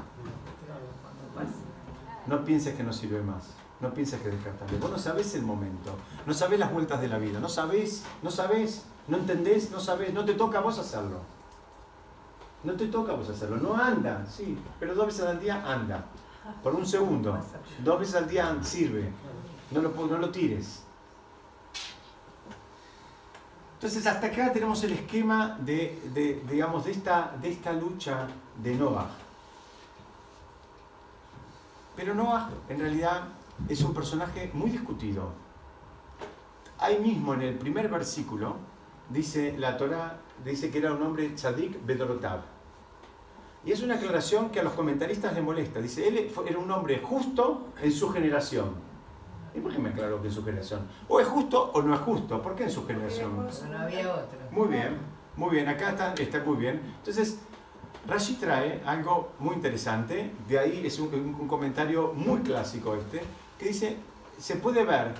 No pienses que no sirve más. No pienses que es descartable. Vos no sabés el momento. No sabés las vueltas de la vida. No sabés, no sabés, no entendés, no sabés. No te toca a vos hacerlo. No te toca vos hacerlo. No anda, sí, pero dos veces al día anda. Por un segundo. Dos veces al día sirve. No lo, no tires. Entonces hasta acá tenemos el esquema de, digamos, de, esta, de esta lucha de Noah. Pero Noah en realidad es un personaje muy discutido. Ahí mismo en el primer versículo dice la Torah dice que era un hombre tzadik bedorotav. Y es una aclaración que a los comentaristas les molesta. Dice, él era un hombre justo en su generación. ¿Y por qué me aclaró que en su generación? O es justo o no es justo. ¿Por qué en su generación? No había otro. Muy bien, muy bien, acá está, está muy bien. Entonces, Rashi trae algo muy interesante, de ahí es un, un- un comentario muy clásico este, que dice, se puede ver,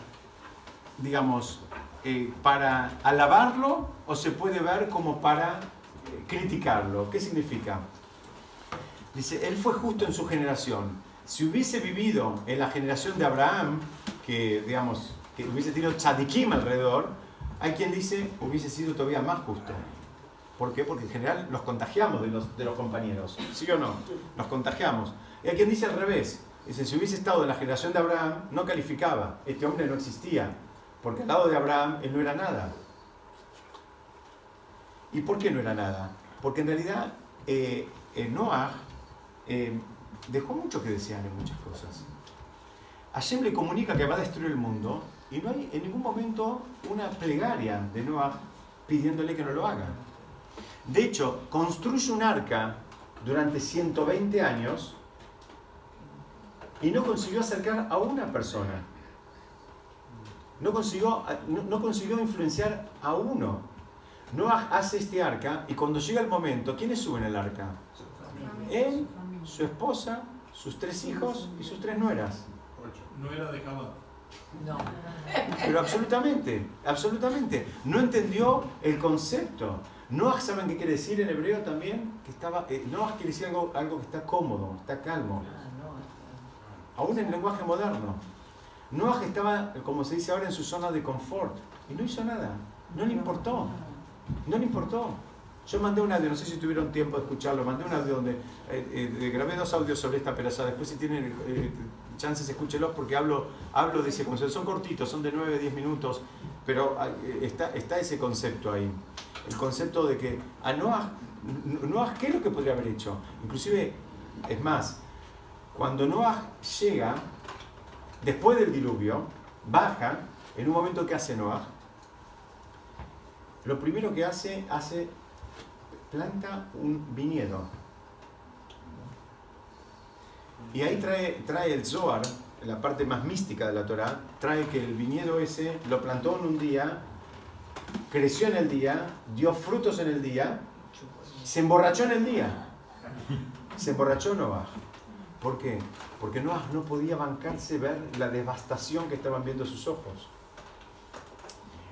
digamos, eh, para alabarlo o se puede ver como para eh, criticarlo. ¿Qué significa? Dice, él fue justo en su generación. Si hubiese vivido en la generación de Abraham, que digamos, que hubiese tenido tzadikim alrededor, hay quien dice hubiese sido todavía más justo. ¿Por qué? Porque en general nos contagiamos de los, de los compañeros. ¿Sí o no? Nos contagiamos. Y hay quien dice al revés. Dice, si hubiese estado en la generación de Abraham, no calificaba. Este hombre no existía. Porque al lado de Abraham, él no era nada. ¿Y por qué no era nada? Porque en realidad eh, eh, Noah eh, dejó mucho que desear en muchas cosas. Hashem le comunica que va a destruir el mundo y no hay en ningún momento una plegaria de Noah pidiéndole que no lo haga. De hecho, construye un arca durante 120 años y no consiguió acercar a una persona. No consiguió, no, no consiguió influenciar a uno. Noah hace este arca y cuando llega el momento, ¿quiénes suben el arca? Él, su esposa, sus tres hijos y sus tres nueras. No era de Jabá. No. Pero absolutamente, absolutamente. No entendió el concepto. Noah, ¿saben qué quiere decir en hebreo también? Que estaba, eh, Noah quiere decir algo, algo que está cómodo, está calmo. Ah, Aún en lenguaje moderno. Noah estaba, como se dice ahora, en su zona de confort. Y no hizo nada. No le importó. No le importó. Yo mandé un audio, no sé si tuvieron tiempo de escucharlo, mandé un audio donde eh, eh, grabé dos audios sobre esta perasada. Después si tienen eh, chances escúchelos porque hablo, hablo de ese concepto. Son cortitos, son de 9, 10 minutos, pero está, está ese concepto ahí. El concepto de que a Noah, Noah, ¿qué es lo que podría haber hecho? Inclusive, es más, cuando Noah llega, después del diluvio, baja, en un momento que hace Noah, lo primero que hace, hace, planta un viñedo. Y ahí trae, trae el Zohar, la parte más mística de la Torah, trae que el viñedo ese lo plantó en un día, creció en el día, dio frutos en el día, se emborrachó en el día. Se emborrachó Noah. ¿Por qué? Porque Noah no podía bancarse ver la devastación que estaban viendo sus ojos.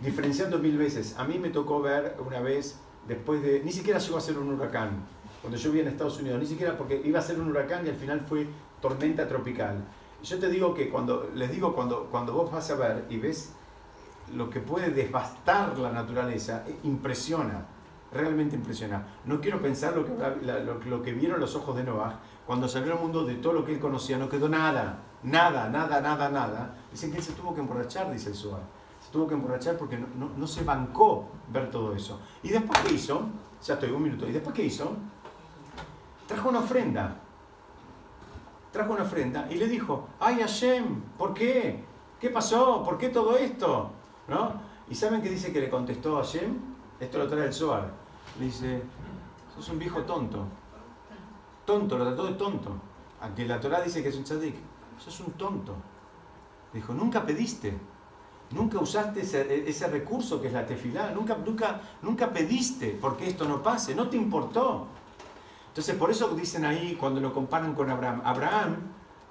Diferenciando mil veces, a mí me tocó ver una vez, después de, ni siquiera llegó a ser un huracán, cuando yo vivía en Estados Unidos, ni siquiera porque iba a ser un huracán y al final fue tormenta tropical. Yo te digo que cuando, les digo, cuando, cuando vos vas a ver y ves lo que puede devastar la naturaleza, eh, impresiona, realmente impresiona. No quiero pensar lo que, lo, que vieron los ojos de Noah cuando salió al mundo de todo lo que él conocía, no quedó nada, nada, nada, nada, nada. Dicen que él se tuvo que emborrachar, dice el Suar. Tuvo que emborrachar porque no, no, no se bancó ver todo eso. ¿Y después qué hizo? Ya estoy, un minuto. ¿Y después qué hizo? Trajo una ofrenda. Trajo una ofrenda y le dijo, ay Hashem, ¿por qué? ¿Qué pasó? ¿Por qué todo esto? ¿No? ¿Y saben qué dice que le contestó a Hashem? Esto lo trae el Zohar. Le dice, sos un viejo tonto. Tonto, lo trató de tonto. Aunque la Torah dice que es un tzadik. Sos un tonto. Le dijo, nunca pediste. Nunca usaste ese, ese, recurso que es la tefilá. Nunca, nunca, nunca pediste porque esto no pase. No te importó. Entonces, por eso dicen ahí, cuando lo comparan con Abraham, Abraham,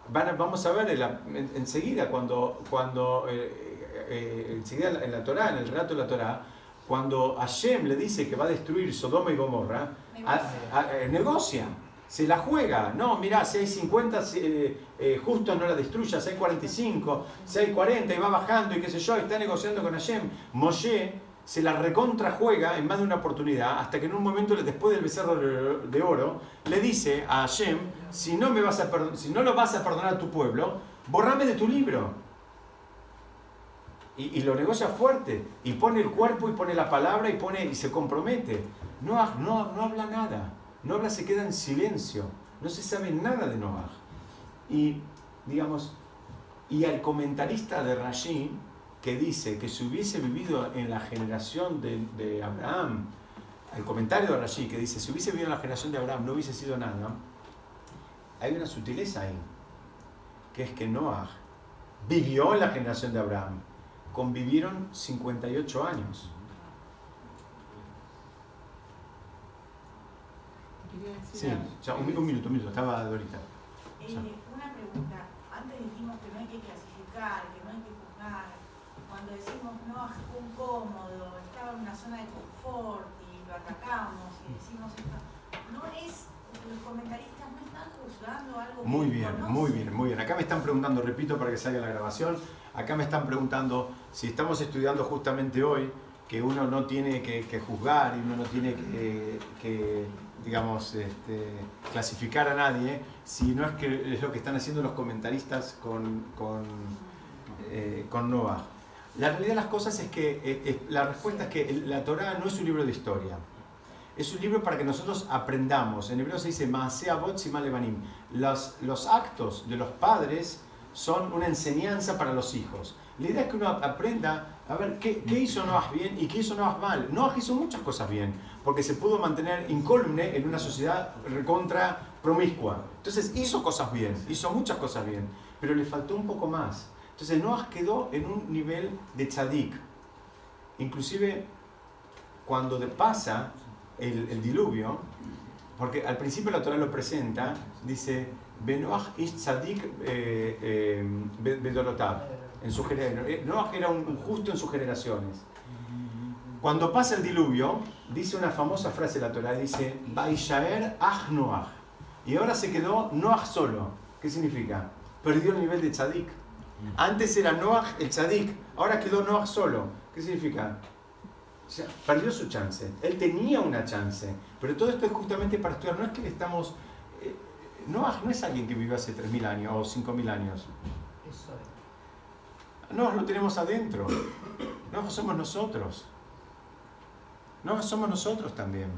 van vamos a ver en, enseguida, cuando, cuando eh, eh, enseguida en la Torah, en el relato de la Torah, cuando Hashem le dice que va a destruir Sodoma y Gomorra, negocia. negocia se la juega. No, mira, si hay 50, eh, justo no la destruya, si hay 45, si hay 40 y va bajando y qué sé yo, está negociando con Hashem. Moshe se la recontra juega en más de una oportunidad, hasta que en un momento, después del becerro de oro, le dice a Hashem, si no, me vas a si no lo vas a perdonar a tu pueblo, borrame de tu libro. Y, y, lo negocia fuerte, y pone el cuerpo, y pone la palabra, y, pone, y se compromete. No, no, no habla nada. Noah se queda en silencio, no se sabe nada de Noah. Y, digamos, y al comentarista de Rashi, que dice que si hubiese vivido en la generación de, Abraham, el comentario de Rashi que dice, si hubiese vivido en la generación de Abraham no hubiese sido nada, hay una sutileza ahí, que es que Noah vivió en la generación de Abraham, convivieron 58 años. Sí, ya, un, un, minuto, un minuto, estaba Dorita. Eh, una pregunta. Antes dijimos que no hay que clasificar, que no hay que juzgar. Cuando decimos no, fue cómodo, estaba en una zona de confort y lo atacamos y decimos esto, no es, los comentaristas no están juzgando algo Muy bien, muy bien, muy bien. Acá me están preguntando, repito para que salga la grabación, acá me están preguntando si estamos estudiando justamente hoy que uno no tiene que, que juzgar y uno no tiene que, digamos, este, clasificar a nadie, si no es que es lo que están haciendo los comentaristas con, con, eh, con Noah. La realidad de las cosas es que eh, la respuesta es que la Torah no es un libro de historia. Es un libro para que nosotros aprendamos. En hebreo se dice Los, los actos de los padres son una enseñanza para los hijos. La idea es que uno aprenda a ver qué, qué hizo Noah bien y qué hizo Noah mal. Noah hizo muchas cosas bien porque se pudo mantener incólume en una sociedad recontra promiscua. Entonces hizo cosas bien, hizo muchas cosas bien, pero le faltó un poco más. Entonces Noah quedó en un nivel de tzadik. Inclusive cuando pasa el, diluvio, porque al principio la Torah lo presenta, dice, Benoach ish tzadik eh, eh, en su generación. Noah era un justo en sus generaciones. Cuando pasa el diluvio, dice una famosa frase de la Torah, dice, Baishaer ach Noach. Y ahora se quedó Noach solo. ¿Qué significa? Perdió el nivel de tzadik. Antes era Noach el tzadik, ahora quedó Noach solo. ¿Qué significa? Perdió su chance. Él tenía una chance. Pero todo esto es justamente para estudiar. No es que le estamos... Eh, Noach no es alguien que vivió hace 3.000 años o 5.000 años. No, lo tenemos adentro. No, somos nosotros. No, somos nosotros también.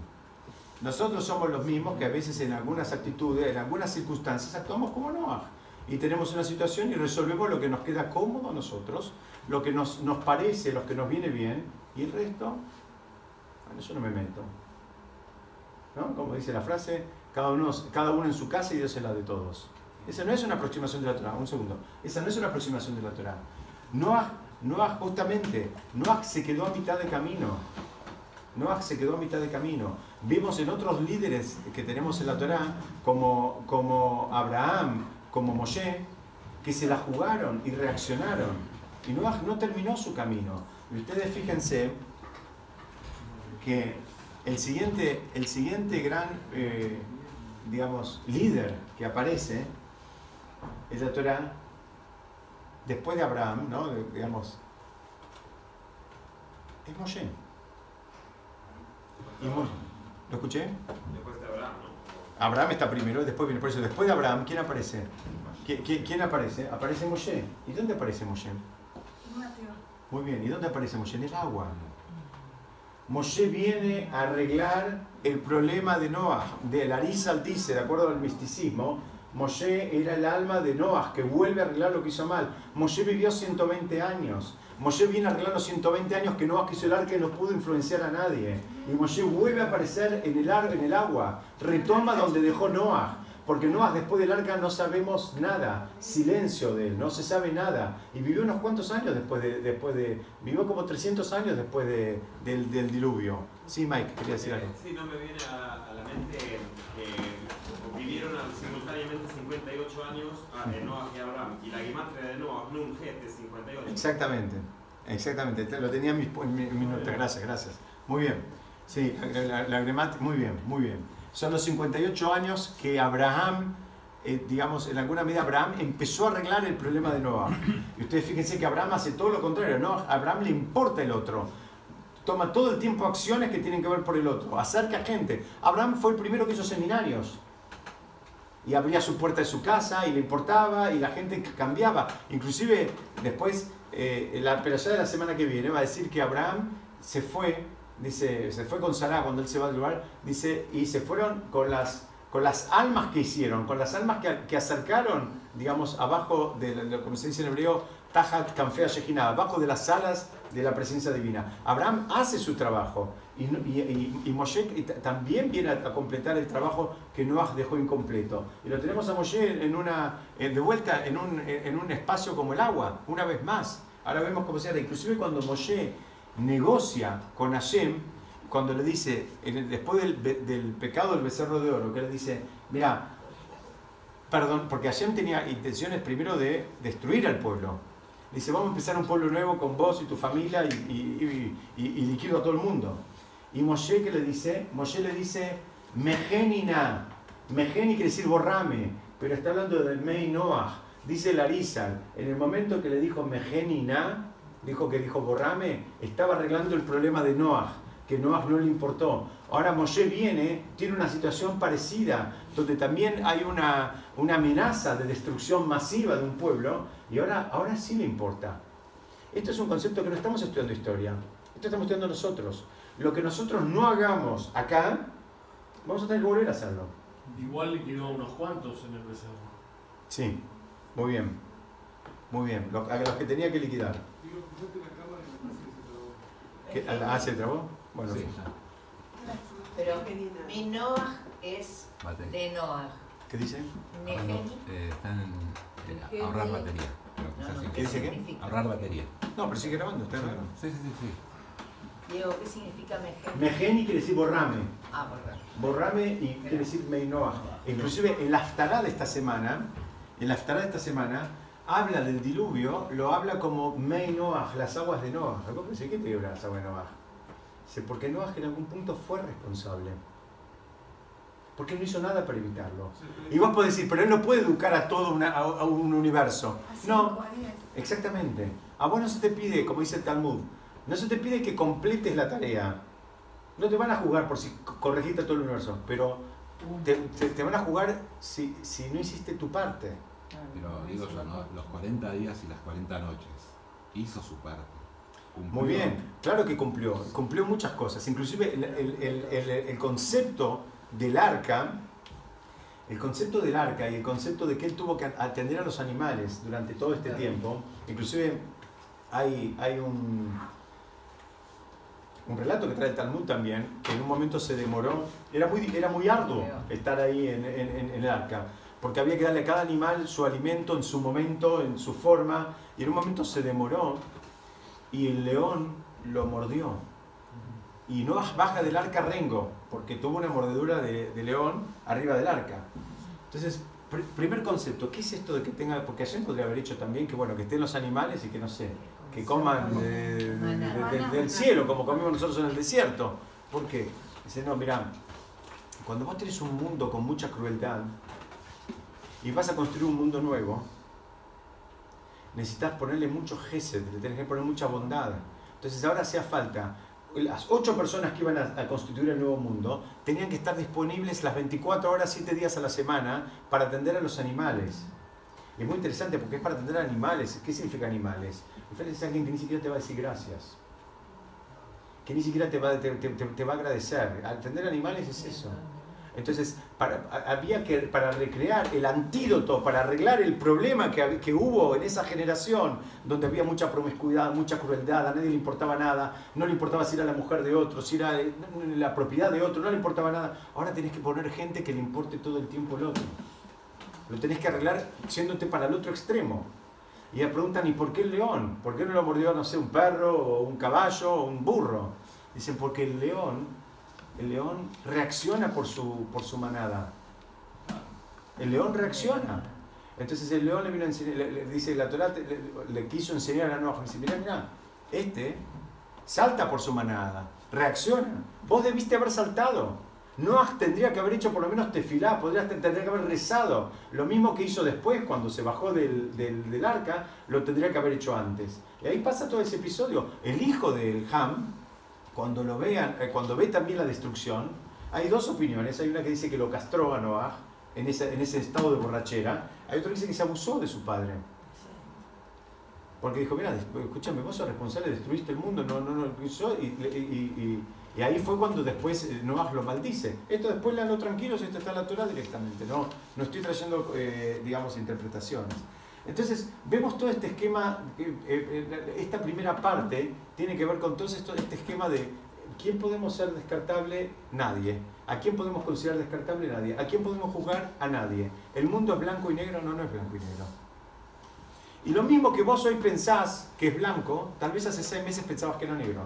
Nosotros somos los mismos que a veces en algunas actitudes, en algunas circunstancias, actuamos como Noah. Y tenemos una situación y resolvemos lo que nos queda cómodo a nosotros, lo que nos, nos parece, lo que nos viene bien, y el resto, bueno, yo no me meto. ¿No? Como dice la frase, cada uno, cada uno en su casa y Dios es la de todos. Esa no es una aproximación de la Torah, un segundo. Esa no es una aproximación de la Torah. Noah, Noah justamente, Noah se quedó a mitad de camino. Noah se quedó a mitad de camino. Vimos en otros líderes que tenemos en la Torá, como, como Abraham, como Moshe, que se la jugaron y reaccionaron. Y Noah no terminó su camino. Y ustedes fíjense que el siguiente, el siguiente gran, eh, digamos, líder que aparece es la Torah después de Abraham, ¿no? digamos, es Moshe. Y Moshe. ¿Lo escuché? Después de Abraham, ¿no? Abraham está primero, después viene por eso. Después de Abraham, ¿quién aparece? ¿Qui- qui- ¿Quién aparece? Aparece Moshe. ¿Y dónde aparece Moshe? Mateo. Muy bien, ¿y dónde aparece Moshe? En el agua. Moshe viene a arreglar el problema de Noah. De Arizal dice, de acuerdo al misticismo, Moshe era el alma de Noah que vuelve a arreglar lo que hizo mal. Moshe vivió 120 años. Moshe viene a arreglar los 120 años que Noah quiso el arca y no pudo influenciar a nadie. Y Moshe vuelve a aparecer en el, ar- en el agua. Retoma donde dejó Noah. Porque Noah después del arca no sabemos nada. Silencio de él, no se sabe nada. Y vivió unos cuantos años después de... Después de vivió como 300 años después de- del, del diluvio. Sí, Mike, quería decir algo. Eh, Sí, no me viene a, a la mente vivieron simultáneamente 58 años a y Abraham. Y la guimatria de Noah, Nun, Het, es 58. Exactamente, exactamente. Te- Lo tenía en mis, en mi- en mis notas. Gracias, gracias. Muy bien. Sí, la, la- muy bien, muy bien. Son los 58 años que Abraham, eh, digamos, en alguna medida Abraham empezó a arreglar el problema de Noah. Y ustedes fíjense que Abraham hace todo lo contrario, ¿no? A Abraham le importa el otro. Toma todo el tiempo acciones que tienen que ver por el otro. Acerca gente. Abraham fue el primero que hizo seminarios. Y abría su puerta de su casa y le importaba y la gente cambiaba. Inclusive después, eh, la perashá de la semana que viene va a decir que Abraham se fue, dice, se fue con Sarah cuando él se va del lugar, dice, y se fueron con las, con las almas que hicieron, con las almas que, que acercaron, digamos, abajo de, como se dice en hebreo, Tajat Kanfea Shejina, abajo de las alas de la presencia divina. Abraham hace su trabajo y, Moshe también viene a, completar el trabajo que Noah dejó incompleto. Y lo tenemos a Moshe en una, en- de vuelta en un, en un espacio como el agua, una vez más. Ahora vemos cómo se hace. Inclusive cuando Moshe negocia con Hashem, cuando le dice, después del, del pecado del becerro de oro, que le dice, mira, perdón, porque Hashem tenía intenciones primero de destruir al pueblo. Dice, vamos a empezar un pueblo nuevo con vos y tu familia y, y, y- y- liquido a todo el mundo. Y Moshe, ¿qué le dice? Moshe le dice, Mejenina. Mejeni quiere decir borrame, pero está hablando del Mei Noah. Dice Larizal, en el momento que le dijo Mejenina, dijo que dijo borrame, estaba arreglando el problema de Noah, que Noah no le importó. Ahora Moshe viene, tiene una situación parecida, donde también hay una, una amenaza de destrucción masiva de un pueblo, y ahora, ahora sí le importa. Esto es un concepto que no estamos estudiando historia, esto estamos estudiando nosotros. Lo que nosotros no hagamos acá, vamos a tener que volver a hacerlo. Igual liquidó a unos cuantos en el becerro. Sí, muy bien, muy bien, Lo- a los que tenía que liquidar. Digo, fíjate la cámara y me parece que se trabó. ¿Qué- ¿Ah, se trabó? Bueno, Sí, Pero mi Noah es batería. de Noah. ¿qué dice? Neheni. Eh, están en eh, ahorrar batería. No, no. ¿Qué dice qué? significa? Ahorrar batería. No, pero sigue grabando, está grabando. Sí, sí, sí, sí. Diego, ¿qué significa Mejeni? Mejeni quiere decir borrame. Ah, verdad. Borrame y quiere decir Meinoah. Inclusive en la Aftará de esta semana, en la Aftará de esta semana, habla del diluvio, lo habla como Meinoah, las aguas de Noah. ¿Algo pensé que te las aguas de Noah? Dice, porque Noah en algún punto fue responsable. Porque no hizo nada para evitarlo. Y vos podés decir, pero él no puede educar a todo una- a, a un universo. No. Exactamente. A vos no se te pide, como dice el Talmud, no se te pide que completes la tarea. No te van a jugar por si co- corregiste todo el universo, pero te, te- te van a jugar si, si no hiciste tu parte. Pero digo yo, ¿no? Los 40 días y las 40 noches. Hizo su parte. Cumplió. Muy bien, claro que cumplió, cumplió muchas cosas. Inclusive el, el- el- concepto del arca, el concepto del arca y el concepto de que él tuvo que atender a los animales durante todo este tiempo, inclusive hay, hay un, un relato que trae el Talmud también, que en un momento se demoró, era muy, era muy arduo estar ahí en, en- en- en el arca, porque había que darle a cada animal su alimento en su momento, en su forma, y en un momento se demoró y el león lo mordió. y Noah baja del arca rengo, porque tuvo una mordedura de, de león arriba del arca. Entonces, pr- primer concepto, ¿qué es esto de que tenga, porque ayer podría haber dicho también que bueno, que estén los animales y que no sé, que coman de- de- de- de- del cielo, como comimos nosotros en el desierto. ¿Por qué? Dice, no, mirá, cuando vos tenés un mundo con mucha crueldad y vas a construir un mundo nuevo, necesitas ponerle mucho gesed, le tenés que poner mucha bondad. Entonces ahora hacía falta, las ocho personas que iban a, a constituir el nuevo mundo tenían que estar disponibles las 24 horas, 7 días a la semana para atender a los animales. Y es muy interesante porque es para atender a animales. ¿Qué significa animales? Animales es alguien que ni siquiera te va a decir gracias. Que ni siquiera te va, te, te- te- va a agradecer. Atender animales es eso. Entonces, había que, para recrear el antídoto, para arreglar el problema que, que hubo en esa generación, donde había mucha promiscuidad, mucha crueldad, a nadie le importaba nada, no le importaba si era la mujer de otro, si era eh, la propiedad de otro, no le importaba nada. Ahora tenés que poner gente que le importe todo el tiempo el otro. Lo tenés que arreglar yéndote para el otro extremo. Y me preguntan, ¿y por qué el león? ¿Por qué no lo mordió, no sé, un perro, o un caballo, o un burro? Dicen, porque el león, el león reacciona por su, por su manada. El león reacciona. Entonces el león le vino a enseñar, le, le dice, la Torah le, quiso enseñar a Noah, dice, mirá, mirá, este salta por su manada, reacciona. Vos debiste haber saltado. Noah tendría que haber hecho por lo menos tefilá, podría, tendría que haber rezado. Lo mismo que hizo después, cuando se bajó del, del, del arca, lo tendría que haber hecho antes. Y ahí pasa todo ese episodio. El hijo del Ham, cuando lo vean, eh, cuando ve también la destrucción, hay dos opiniones. Hay una que dice que lo castró a Noah en ese, en ese estado de borrachera. Hay otra que dice que se abusó de su padre. Porque dijo, mira, escúchame, vos sos responsable, destruiste el mundo, no, no, no, y, y, y- y ahí fue cuando después eh, Noah lo maldice. Esto después leanlo tranquilos, esto está en la Torah directamente, no, no estoy trayendo, eh, digamos, interpretaciones. Entonces, vemos todo este esquema, eh, eh, esta primera parte tiene que ver con todo esto, este esquema de quién podemos ser descartable, nadie. ¿A quién podemos considerar descartable? Nadie. ¿A quién podemos juzgar? A nadie. ¿El mundo es blanco y negro? No, no es blanco y negro. Y lo mismo que vos hoy pensás que es blanco, tal vez hace seis meses pensabas que era negro.